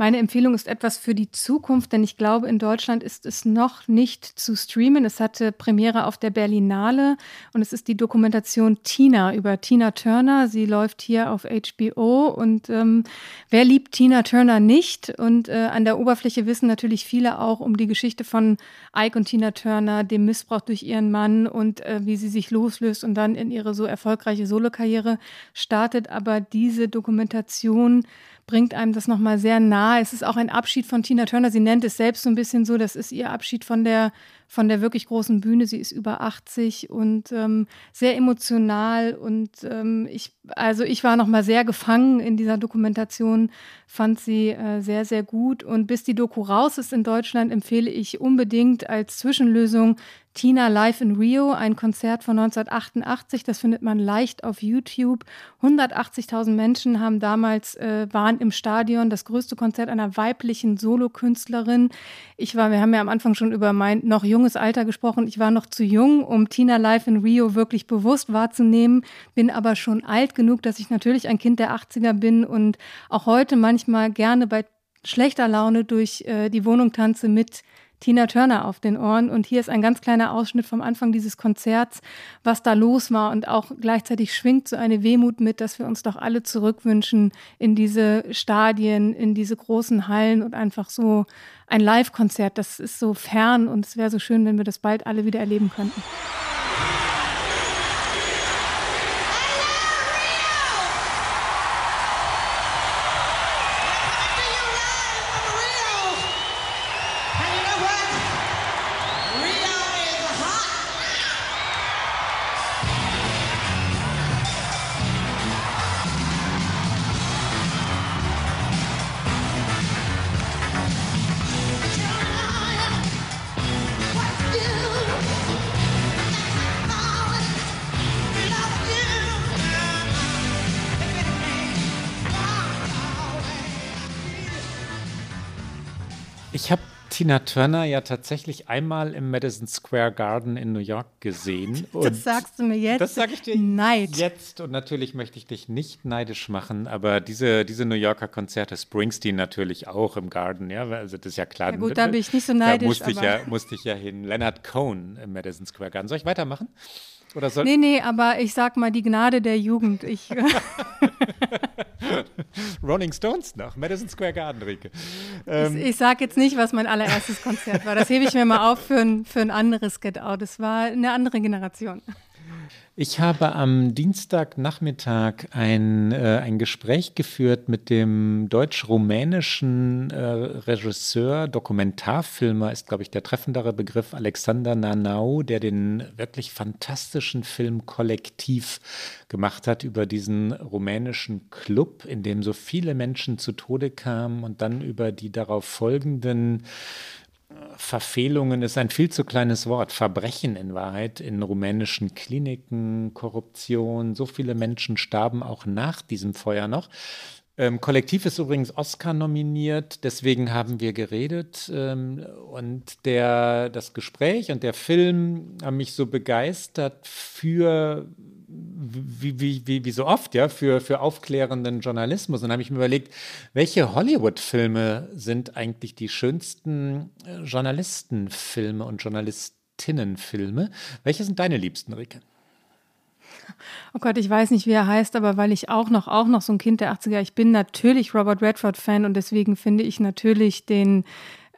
Meine Empfehlung ist etwas für die Zukunft, denn ich glaube, in Deutschland ist es noch nicht zu streamen. Es hatte Premiere auf der Berlinale und es ist die Dokumentation Tina über Tina Turner. Sie läuft hier auf HBO und ähm, wer liebt Tina Turner nicht? Und äh, an der Oberfläche wissen natürlich viele auch um die Geschichte von Ike und Tina Turner, dem Missbrauch durch ihren Mann und äh, wie sie sich loslöst und dann in ihre so erfolgreiche Solokarriere startet. Aber diese Dokumentation bringt einem das nochmal sehr nah. Es ist auch ein Abschied von Tina Turner. Sie nennt es selbst so ein bisschen so, das ist ihr Abschied von der von der wirklich großen Bühne. Sie ist über 80 und ähm, sehr emotional. Und ähm, ich, also ich war noch mal sehr gefangen in dieser Dokumentation, fand sie äh, sehr, sehr gut. Und bis die Doku raus ist in Deutschland, empfehle ich unbedingt als Zwischenlösung Tina Live in Rio, ein Konzert von 1988. Das findet man leicht auf YouTube. 180.000 Menschen haben damals äh, waren im Stadion. Das größte Konzert einer weiblichen Solokünstlerin. Ich war, wir haben ja am Anfang schon über mein noch junges Alter gesprochen. Ich war noch zu jung, um Tina Live in Rio wirklich bewusst wahrzunehmen, bin aber schon alt genug, dass ich natürlich ein Kind der 80er bin und auch heute manchmal gerne bei schlechter Laune durch äh, die Wohnung tanze mit Tina Turner auf den Ohren. Und hier ist ein ganz kleiner Ausschnitt vom Anfang dieses Konzerts, was da los war. Und auch gleichzeitig schwingt so eine Wehmut mit, dass wir uns doch alle zurückwünschen in diese Stadien, in diese großen Hallen und einfach so ein Live-Konzert. Das ist so fern und es wäre so schön, wenn wir das bald alle wieder erleben könnten. Tina Turner ja tatsächlich einmal im Madison Square Garden in New York gesehen. Und das sagst du mir jetzt. Das sage ich dir Neid. jetzt. Und natürlich möchte ich dich nicht neidisch machen, aber diese, diese New Yorker Konzerte, Springsteen natürlich auch im Garden, ja, also das ist ja klar. Ja gut, da bin ich nicht so neidisch. Da musste, ich ja, musste ich ja hin. Leonard Cohen im Madison Square Garden. Soll ich weitermachen? Oder soll nee, nee, aber ich sag mal die Gnade der Jugend. Ich Rolling Stones noch, Madison Square Garden, Rike. Ähm, ich, ich sag jetzt nicht, was mein allererstes Konzert war. Das hebe ich mir mal auf für ein, für ein anderes Get Out. Das war eine andere Generation. Ich habe am Dienstagnachmittag ein, äh, ein Gespräch geführt mit dem deutsch-rumänischen äh, Regisseur, Dokumentarfilmer ist, glaube ich, der treffendere Begriff, Alexander Nanau, der den wirklich fantastischen Film Kollektiv gemacht hat über diesen rumänischen Club, in dem so viele Menschen zu Tode kamen und dann über die darauf folgenden Verfehlungen ist ein viel zu kleines Wort. Verbrechen in Wahrheit in rumänischen Kliniken, Korruption. So viele Menschen starben auch nach diesem Feuer noch. Ähm, Kollektiv ist übrigens Oscar nominiert, deswegen haben wir geredet. Ähm, und der, das Gespräch und der Film haben mich so begeistert für, wie, wie, wie, wie so oft, ja, für, für aufklärenden Journalismus. Und habe ich mir überlegt, welche Hollywood-Filme sind eigentlich die schönsten äh, Journalistenfilme und Journalistinnenfilme? Welche sind deine liebsten, Rike? Oh Gott, ich weiß nicht, wie er heißt, aber weil ich auch noch, auch noch so ein Kind der 80er, ich bin natürlich Robert Redford-Fan und deswegen finde ich natürlich den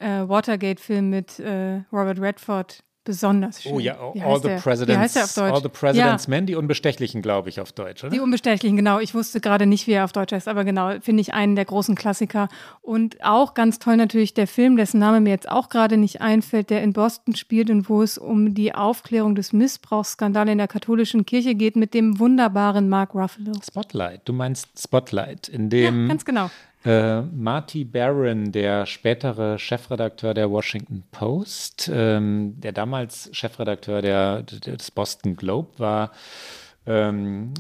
äh, Watergate-Film mit äh, Robert Redford besonders oh schön. Oh ja, All the, Presidents, All the President's ja. Men, die Unbestechlichen, glaube ich, auf Deutsch, oder? Die Unbestechlichen, genau. Ich wusste gerade nicht, wie er auf Deutsch heißt, aber genau, finde ich einen der großen Klassiker. Und auch ganz toll natürlich der Film, dessen Name mir jetzt auch gerade nicht einfällt, der in Boston spielt und wo es um die Aufklärung des Missbrauchsskandals in der katholischen Kirche geht mit dem wunderbaren Mark Ruffalo. Spotlight, du meinst Spotlight, in dem ja, ganz genau. Äh, Marty Barron, der spätere Chefredakteur der Washington Post, ähm, der damals Chefredakteur der, des Boston Globe war, ähm,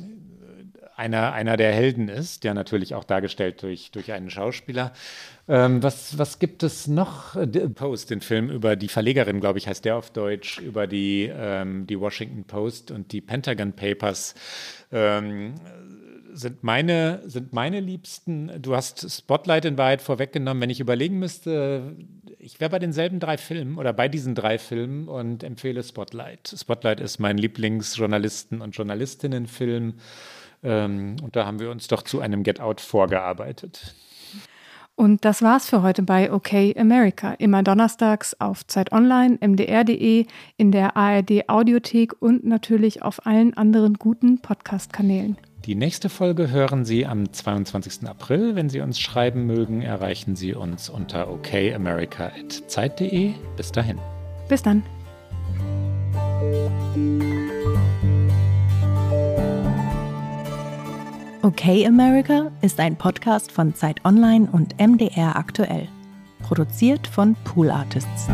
einer, einer der Helden ist, der natürlich auch dargestellt durch, durch einen Schauspieler. Ähm, was, was gibt es noch? Post, den Film über die Verlegerin, glaube ich, heißt der auf Deutsch, über die, ähm, die Washington Post und die Pentagon Papers. Ähm, sind meine, sind meine Liebsten. Du hast Spotlight in Wahrheit vorweggenommen. Wenn ich überlegen müsste, ich wäre bei denselben drei Filmen oder bei diesen drei Filmen und empfehle Spotlight. Spotlight ist mein Lieblingsjournalisten- und Journalistinnenfilm. Ähm, und da haben wir uns doch zu einem Get Out vorgearbeitet. Und das war's für heute bei OK America. Immer donnerstags auf Zeit Online, mdr.de, in der ARD Audiothek und natürlich auf allen anderen guten Podcast-Kanälen. Die nächste Folge hören Sie am 22. April. Wenn Sie uns schreiben mögen, erreichen Sie uns unter okamerica.zeit.de. Bis dahin. Bis dann. Okay America ist ein Podcast von Zeit Online und MDR aktuell. Produziert von Pool Artists.